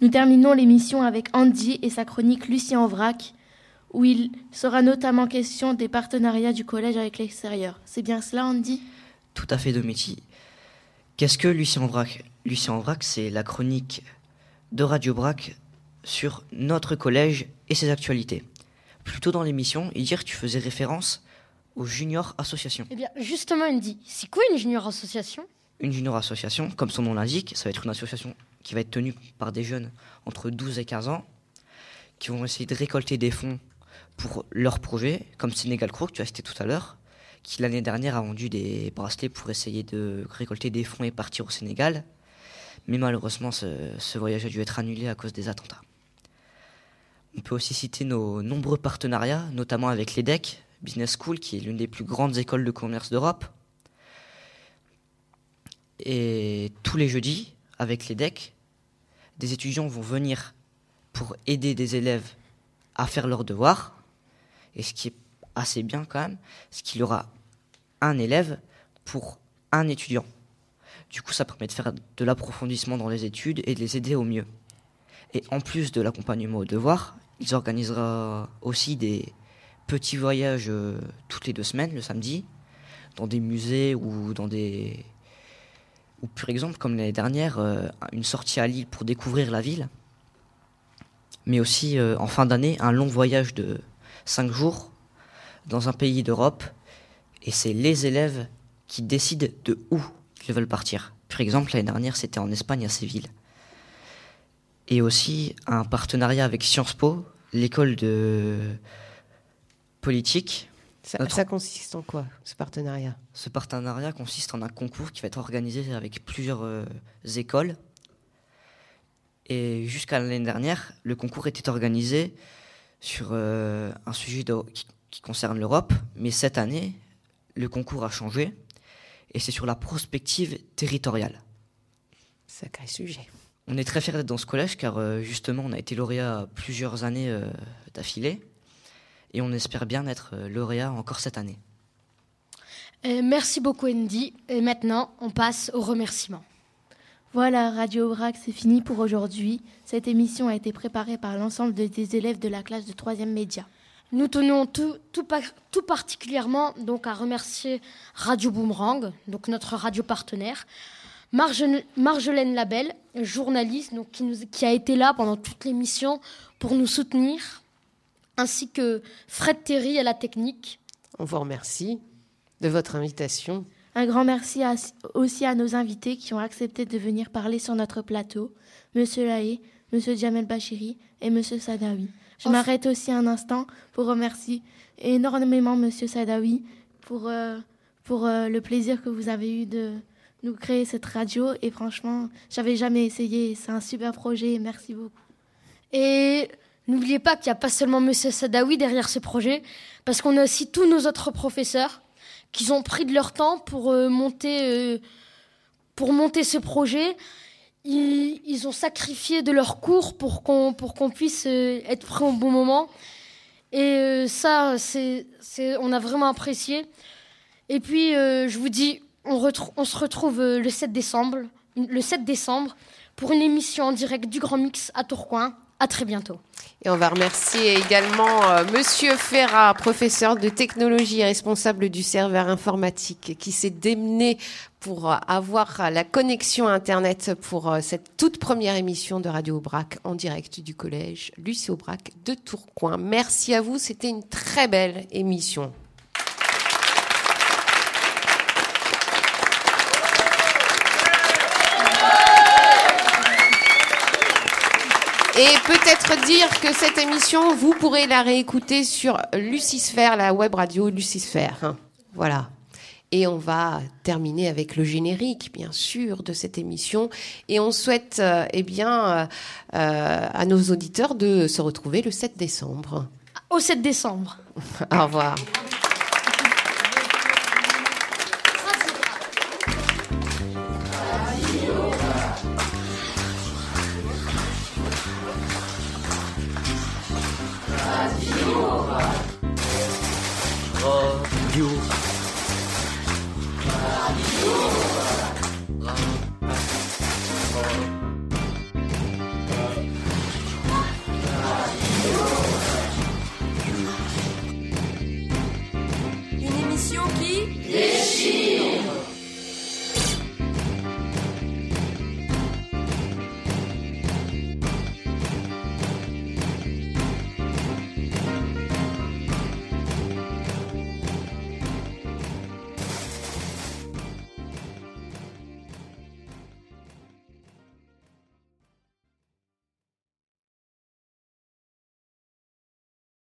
Nous terminons l'émission avec Andy et sa chronique Lucien en vrac, où il sera notamment question des partenariats du collège avec l'extérieur. C'est bien cela, Andy? Tout à fait, Domiti. Qu'est-ce que Lucien en vrac? Lucien en vrac, c'est la chronique de Radio Brac sur notre collège et ses actualités. Plus tôt dans l'émission, hier, tu faisais référence aux junior associations. Eh bien, justement, Andy, c'est quoi une junior association? Une junior association, comme son nom l'indique, ça va être une association qui va être tenue par des jeunes entre 12 et 15 ans qui vont essayer de récolter des fonds pour leurs projets, comme Sénégal Croc, que tu as cité tout à l'heure, qui l'année dernière a vendu des bracelets pour essayer de récolter des fonds et partir au Sénégal. Mais malheureusement, ce, ce voyage a dû être annulé à cause des attentats. On peut aussi citer nos nombreux partenariats, notamment avec l'EDEC, Business School, qui est l'une des plus grandes écoles de commerce d'Europe. Et tous les jeudis, avec l'EDEC, des étudiants vont venir pour aider des élèves à faire leurs devoirs. Et ce qui est assez bien quand même, c'est qu'il y aura un élève pour un étudiant. Du coup, ça permet de faire de l'approfondissement dans les études et de les aider au mieux. Et en plus de l'accompagnement aux devoirs, ils organisera aussi des petits voyages euh, toutes les deux semaines, le samedi, dans des musées ou dans des... Ou par exemple, comme l'année dernière, euh, une sortie à Lille pour découvrir la ville. Mais aussi, euh, en fin d'année, un long voyage de cinq jours dans un pays d'Europe. Et c'est les élèves qui décident de où ils veulent partir. Par exemple, l'année dernière, c'était en Espagne, à Séville et aussi un partenariat avec Sciences Po, l'école de politique. Ça, ça, consiste en quoi, ce partenariat? Ce partenariat consiste en un concours qui va être organisé avec plusieurs euh, écoles. Et jusqu'à l'année dernière, le concours était organisé sur euh, un sujet de, qui, qui, concerne l'Europe. Mais cette année, le concours a changé et c'est sur la prospective territoriale. Sacré sujet. On est très fiers d'être dans ce collège car euh, justement on a été lauréat plusieurs années euh, d'affilée et on espère bien être euh, lauréat encore cette année. Merci beaucoup Andy et maintenant on passe aux remerciements. Voilà, Radio Brac, c'est fini pour aujourd'hui. Cette émission a été préparée par l'ensemble des élèves de la classe de 3e média. Nous tenons tout, tout, particulièrement à remercier Radio Boomerang, donc notre radio partenaire, Marge, Marjolaine Labelle, journaliste donc, qui, nous, qui a été là pendant toute l'émission pour nous soutenir, ainsi que Fred Terry à la technique. On vous remercie de votre invitation. Un grand merci à, aussi à nos invités qui ont accepté de venir parler sur notre plateau, Monsieur Laé, Monsieur Jamel Bachiri et Monsieur Sadawi. Je enfin... m'arrête aussi un instant pour remercier énormément Monsieur Sadawi pour, euh, pour euh, le plaisir que vous avez eu de nous créer cette radio et franchement, j'avais jamais essayé. C'est un super projet. Merci beaucoup. Et n'oubliez pas qu'il n'y a pas seulement Monsieur Sadawi derrière ce projet, parce qu'on a aussi tous nos autres professeurs qui ont pris de leur temps pour euh, monter euh, pour monter ce projet. Ils, ils, ont sacrifié de leur cours pour qu'on pour qu'on puisse euh, être prêt au bon moment. Et ça, c'est on a vraiment apprécié. Et puis, je vous dis on, se retrouve le 7 décembre, le 7 décembre pour une émission en direct du Grand Mix à Tourcoing. À très bientôt. Et on va remercier également euh, Monsieur Ferrat, professeur de technologie et responsable du serveur informatique, qui s'est démené pour avoir la connexion Internet pour euh, cette toute première émission de Radio Aubrac en direct du collège Lucie Aubrac de Tourcoing. Merci à vous, c'était une très belle émission. Et peut-être dire que cette émission, vous pourrez la réécouter sur Lucisphère, la web radio Lucisphère. Hein. Voilà. Et on va terminer avec le générique, bien sûr, de cette émission. Et on souhaite, euh, eh bien, euh, euh, à nos auditeurs de se retrouver le 7 décembre. Au 7 décembre. Au revoir.